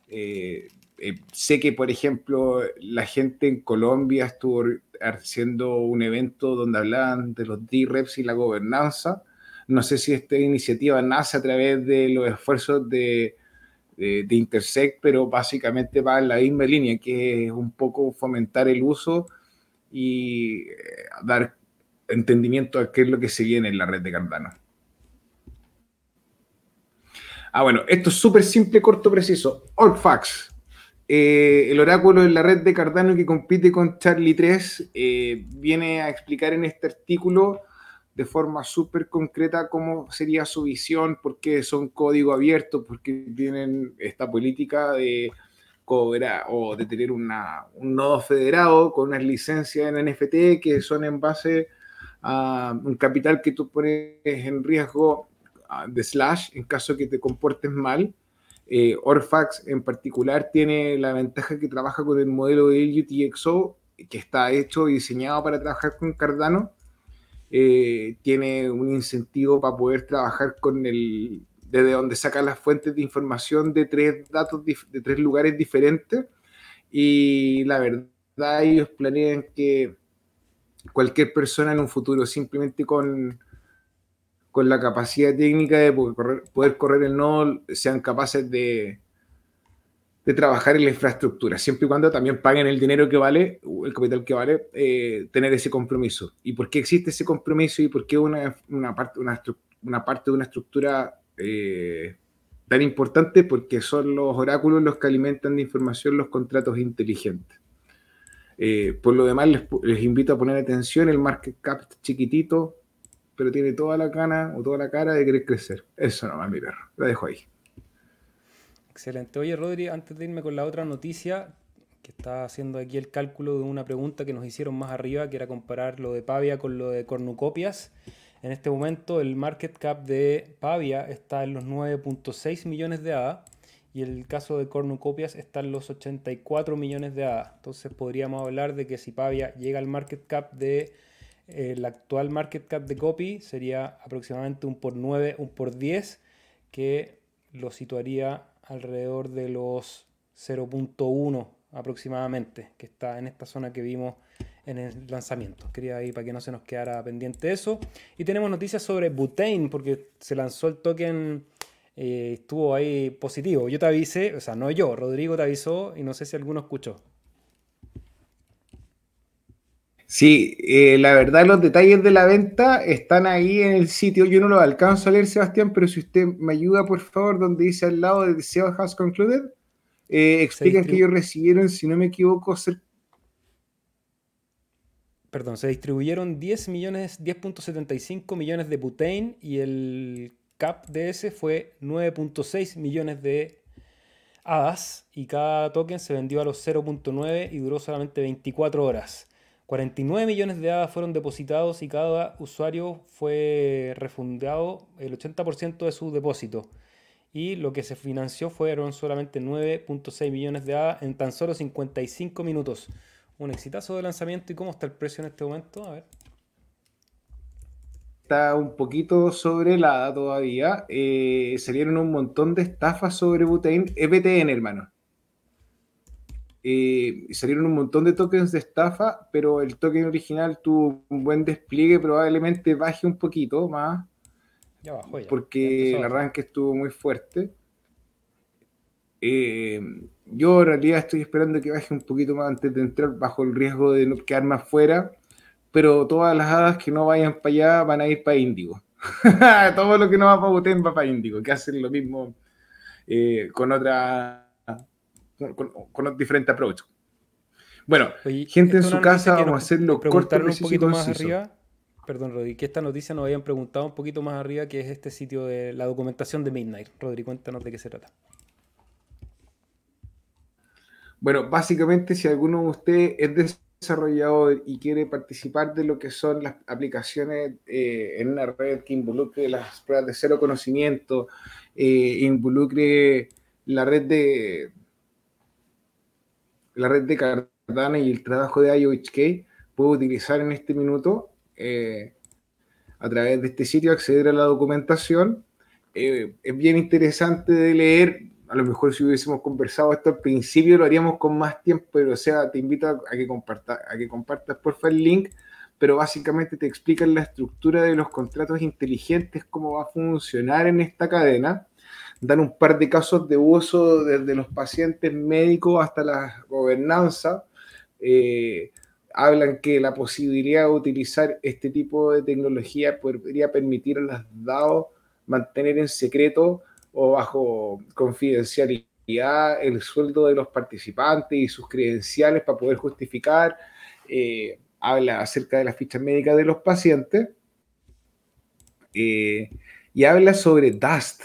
Eh, eh, sé que, por ejemplo, la gente en Colombia estuvo haciendo un evento donde hablaban de los D-Reps y la gobernanza. No sé si esta iniciativa nace a través de los esfuerzos de, de, de Intersect, pero básicamente va en la misma línea, que es un poco fomentar el uso y eh, dar entendimiento de qué es lo que se viene en la red de Cardano. Ah, bueno, esto es súper simple, corto, preciso. Orfax, eh, el oráculo en la red de Cardano que compite con Charlie 3, eh, viene a explicar en este artículo de forma súper concreta cómo sería su visión, por qué son código abierto, por qué tienen esta política de cobrar o de tener un nodo federado con unas licencias en NFT que son en base un capital que tú pones en riesgo ah, de slash en caso que te comportes mal. Eh, Orfax en particular tiene la ventaja que trabaja con el modelo de UTXO que está hecho y diseñado para trabajar con Cardano. Eh, tiene un incentivo para poder trabajar con el desde donde saca las fuentes de información de tres datos de tres lugares diferentes y la verdad ellos planean que cualquier persona en un futuro, simplemente con, con la capacidad técnica de poder correr, el nodo, sean capaces de, de trabajar en la infraestructura, siempre y cuando también paguen el dinero que vale, el capital que vale, eh, tener ese compromiso. ¿Y por qué existe ese compromiso y por qué una, una parte, una, una, parte de una estructura eh, tan importante? Porque son los oráculos los que alimentan de información los contratos inteligentes. Eh, por lo demás, les, invito a poner atención, el market cap chiquitito, pero tiene toda la cana o toda la cara de querer crecer. Eso nomás, mi perro. Lo dejo ahí. Excelente. Oye, Rodri, antes de irme con la otra noticia, que está haciendo aquí el cálculo de una pregunta que nos hicieron más arriba, que era comparar lo de Pavia con lo de Cornucopias. En este momento el market cap de Pavia está en los 9.6 millones de ADA y el caso de Cornucopias está en los 84 millones de ADA. Entonces podríamos hablar de que si Pavia llega al market cap de eh, el actual market cap de Copy sería aproximadamente un por 9, un por 10, que lo situaría alrededor de los 0.1 aproximadamente, que está en esta zona que vimos en el lanzamiento. Quería ir para que no se nos quedara pendiente eso. Y tenemos noticias sobre Butane, porque se lanzó el token, eh, estuvo ahí positivo. Yo te avisé, o sea, no yo, Rodrigo te avisó y no sé si alguno escuchó. Sí, eh, la verdad los detalles de la venta están ahí en el sitio. Yo no los alcanzo a leer, Sebastián, pero si usted me ayuda, por favor, donde dice al lado de Sales Has Concluded, eh, explican que ellos recibieron, si no me equivoco, Perdón, se distribuyeron 10 millones, 10.75 millones de butane y el cap de ese fue 9.6 millones de hadas y cada token se vendió a los 0.9 y duró solamente 24 horas. 49 millones de hadas fueron depositados y cada usuario fue refundado el 80% de su depósito. Y lo que se financió fueron solamente 9.6 millones de hadas en tan solo 55 minutos. Un exitazo de lanzamiento. ¿Y cómo está el precio en este momento? A ver. Está un poquito sobre la todavía. Eh, salieron un montón de estafas sobre Butane. EPTN, hermano. Eh, salieron un montón de tokens de estafa, pero el token original tuvo un buen despliegue, probablemente baje un poquito más, porque el arranque estuvo muy fuerte. Eh, yo en realidad estoy esperando que baje un poquito más antes de entrar bajo el riesgo de no quedar más fuera, pero todas las hadas que no vayan para allá van a ir para Índigo. Todo lo que no va para Buten va para Índigo, que hacen lo mismo eh, con otra con, con diferente approach. Bueno, gente en su casa, vamos a hacerlo corto, un poquito más arriba. Perdón, Rodri, que esta noticia nos habían preguntado un poquito más arriba, que es este sitio de la documentación de Midnight. Rodri, cuéntanos de qué se trata. Bueno, básicamente, si alguno de ustedes es desarrollador y quiere participar de lo que son las aplicaciones eh, en una red que involucre las pruebas de cero conocimiento, eh, involucre la red de, la red de Cardano y el trabajo de IOHK, puedo utilizar en este minuto eh, a través de este sitio, acceder a la documentación. Eh, es bien interesante de leer. A lo mejor si hubiésemos conversado esto al principio lo haríamos con más tiempo, pero o sea, te invito a, que, compartas, a que compartas porfa el link, pero básicamente te explican la estructura de los contratos inteligentes, cómo va a funcionar en esta cadena dan un par de casos de uso desde los pacientes médicos hasta la gobernanza. Eh, hablan que la posibilidad de utilizar este tipo de tecnología podría permitir a los dados mantener en secreto o bajo confidencialidad el sueldo de los participantes y sus credenciales para poder justificar. Eh, habla acerca de las fichas médicas de los pacientes eh, y habla sobre DUST,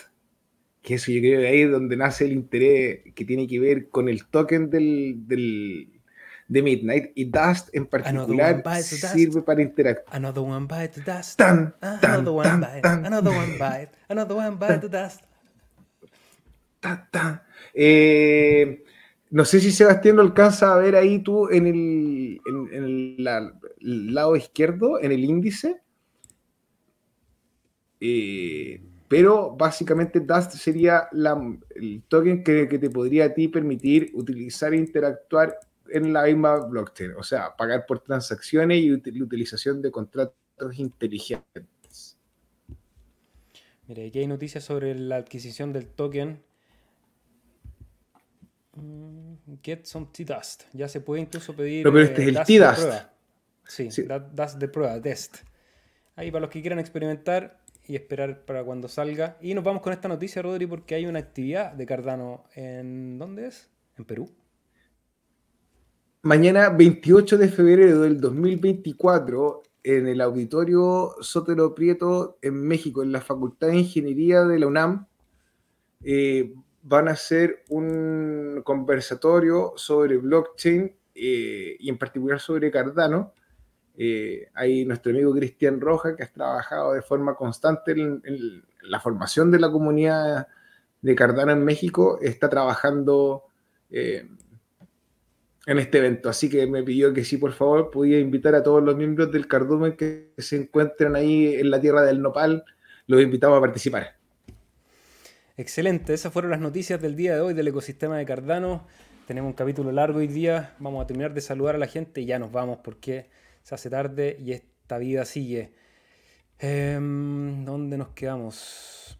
que eso yo creo que ahí es donde nace el interés que tiene que ver con el token del, del de Midnight y Dust en particular sirve para interactuar. Another one bite the dust. another one bite. another one bite. Another one bite the dust. Eh, no sé si Sebastián lo alcanza a ver ahí tú en el, lado izquierdo, en el índice. Eh, pero básicamente Dust sería el token que, te podría a ti permitir utilizar e interactuar en la misma blockchain, o sea, pagar por transacciones y la utilización de contratos inteligentes. Mire, aquí hay noticias sobre la adquisición del token get some T-Dust. Ya se puede incluso pedir. pero este es el T-Dust. Sí, sí. Dust de prueba, test. Ahí para los que quieran experimentar y esperar para cuando salga. Y nos vamos con esta noticia, Rodri, porque hay una actividad de Cardano en. ¿Dónde es? En Perú. Mañana, 28 de febrero del 2024, en el auditorio Sotero Prieto en México, en la Facultad de Ingeniería de la UNAM, eh, van a hacer un conversatorio sobre blockchain eh, y en particular sobre Cardano. Eh, hay nuestro amigo Cristian Roja, que ha trabajado de forma constante en, la formación de la comunidad de Cardano en México, está trabajando en este evento. Así que me pidió que sí, por favor, podía invitar a todos los miembros del Cardumen que se encuentren ahí en la tierra del Nopal. Los invitamos a participar. Excelente, esas fueron las noticias del día de hoy del ecosistema de Cardano. Tenemos un capítulo largo hoy día. Vamos a terminar de saludar a la gente y ya nos vamos porque se hace tarde y esta vida sigue. Em, ¿Dónde nos quedamos?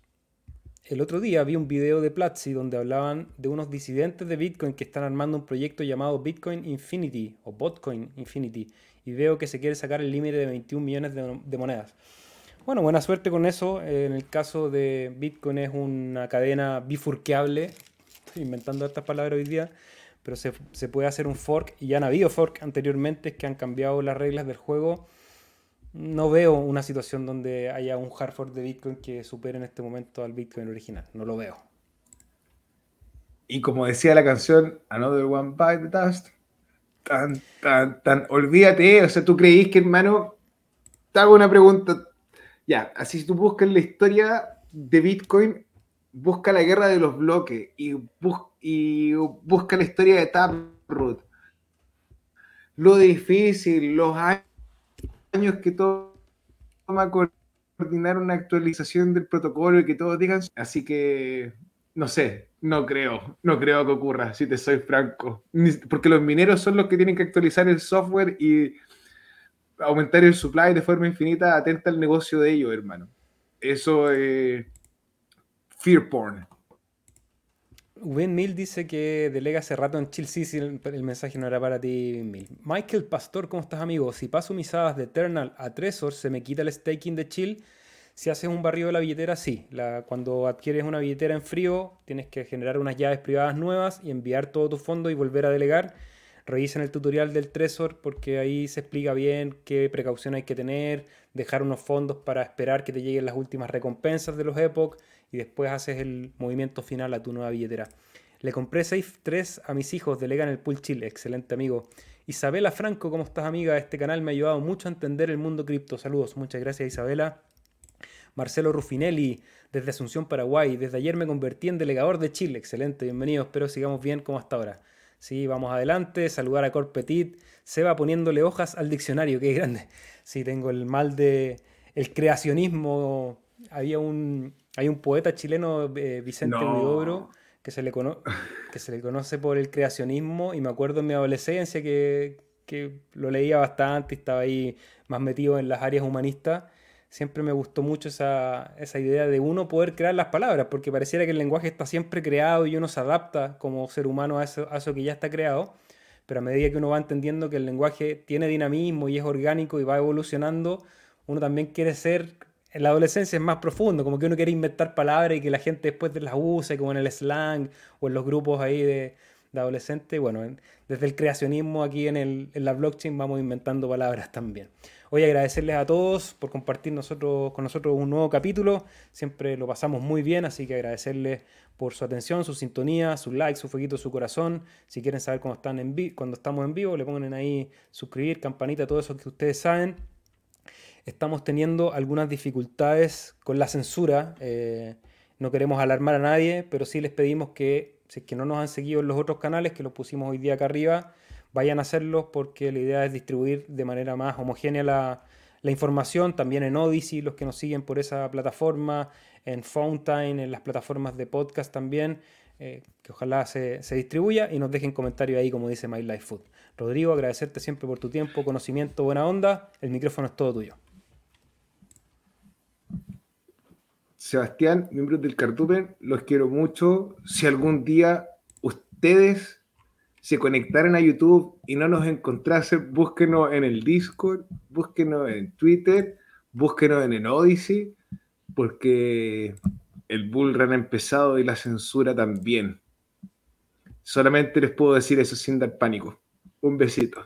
el otro día vi un video de Platzi donde hablaban de unos disidentes de Bitcoin que están armando un proyecto llamado Bitcoin Infinity o Botcoin Infinity y veo que se quiere sacar el límite de 21 millones de, monedas. Bueno, buena suerte con eso. En el caso de Bitcoin es una cadena bifurqueable. Estoy inventando estas palabras hoy día. Pero se, puede hacer un fork y ya han habido fork anteriormente que han cambiado las reglas del juego no veo una situación donde haya un hard fork de Bitcoin que supere en este momento al Bitcoin original. No lo veo. Y como decía la canción Another One by the Dust, tan, tan, tan, olvídate, o sea, tú creís que, hermano, te hago una pregunta. Ya, así si tú buscas la historia de Bitcoin, busca la guerra de los bloques y, y busca la historia de Taproot. Lo difícil, los años que toma coordinar una actualización del protocolo y que todos digan, así que no sé, no creo, no creo que ocurra, si te soy franco, porque los mineros son los que tienen que actualizar el software y aumentar el supply de forma infinita, atenta al negocio de ellos, hermano. Eso es fear porn. Win Mill dice que delega hace rato en Chill City. El, mensaje no era para ti, Mill. Michael Pastor, ¿cómo estás, amigo? Si paso mis hadas de Eternal a Tresor, ¿se me quita el staking de Chill? Si haces un barrio de la billetera, sí. cuando adquieres una billetera en frío, tienes que generar unas llaves privadas nuevas y enviar todo tu fondo y volver a delegar. Revisen el tutorial del Tresor porque ahí se explica bien qué precaución hay que tener, dejar unos fondos para esperar que te lleguen las últimas recompensas de los Epoch y después haces el movimiento final a tu nueva billetera. Le compré Safe 3 a mis hijos, delegan el Pool Chile, excelente amigo. Isabela Franco, ¿cómo estás amiga? Este canal me ha ayudado mucho a entender el mundo cripto. Saludos, muchas gracias Isabela. Marcelo Rufinelli, desde Asunción, Paraguay. Desde ayer me convertí en delegador de Chile. Excelente, bienvenido. Espero sigamos bien como hasta ahora. Sí, vamos adelante. Saludar a Corpetit. Se va poniéndole hojas al diccionario, qué grande. Sí, tengo el mal de el creacionismo. Había un, hay un poeta chileno, eh, Vicente no. que se, le que se le conoce por el creacionismo y me acuerdo en mi adolescencia que, que lo leía bastante y estaba ahí más metido en las áreas humanistas. Siempre me gustó mucho esa, esa idea de uno poder crear las palabras, porque pareciera que el lenguaje está siempre creado y uno se adapta como ser humano a eso, a eso que ya está creado pero a medida que uno va entendiendo que el lenguaje tiene dinamismo y es orgánico y va evolucionando, uno también quiere ser en la adolescencia es más profundo, como que uno quiere inventar palabras y que la gente después las use, como en el slang o en los grupos ahí de, de adolescentes. Bueno, desde el creacionismo aquí en, el, en la blockchain vamos inventando palabras también. Hoy agradecerles a todos por compartir nosotros, con nosotros un nuevo capítulo. Siempre lo pasamos muy bien, así que agradecerles por su atención, su sintonía, su like, su fueguito, su corazón. Si quieren saber cómo están cuando estamos en vivo, le ponen ahí suscribir, campanita, todo eso que ustedes saben estamos teniendo algunas dificultades con la censura. Eh, no queremos alarmar a nadie, pero sí les pedimos que, si es que no nos han seguido en los otros canales, que los pusimos hoy día acá arriba, vayan a hacerlos porque la idea es distribuir de manera más homogénea la, información, también en Odyssey, los que nos siguen por esa plataforma, en Fountain, en las plataformas de podcast también, eh, que ojalá se, se, distribuya y nos dejen comentarios ahí, como dice My Life Food. Rodrigo, agradecerte siempre por tu tiempo, conocimiento, buena onda, el micrófono es todo tuyo. Sebastián, miembros del Cartupen, los quiero mucho. Si algún día ustedes se conectaran a YouTube y no nos encontrasen, búsquenos en el Discord, búsquenos en Twitter, búsquenos en el Odyssey, porque el bullrun ha empezado y la censura también. Solamente les puedo decir eso sin dar pánico. Un besito.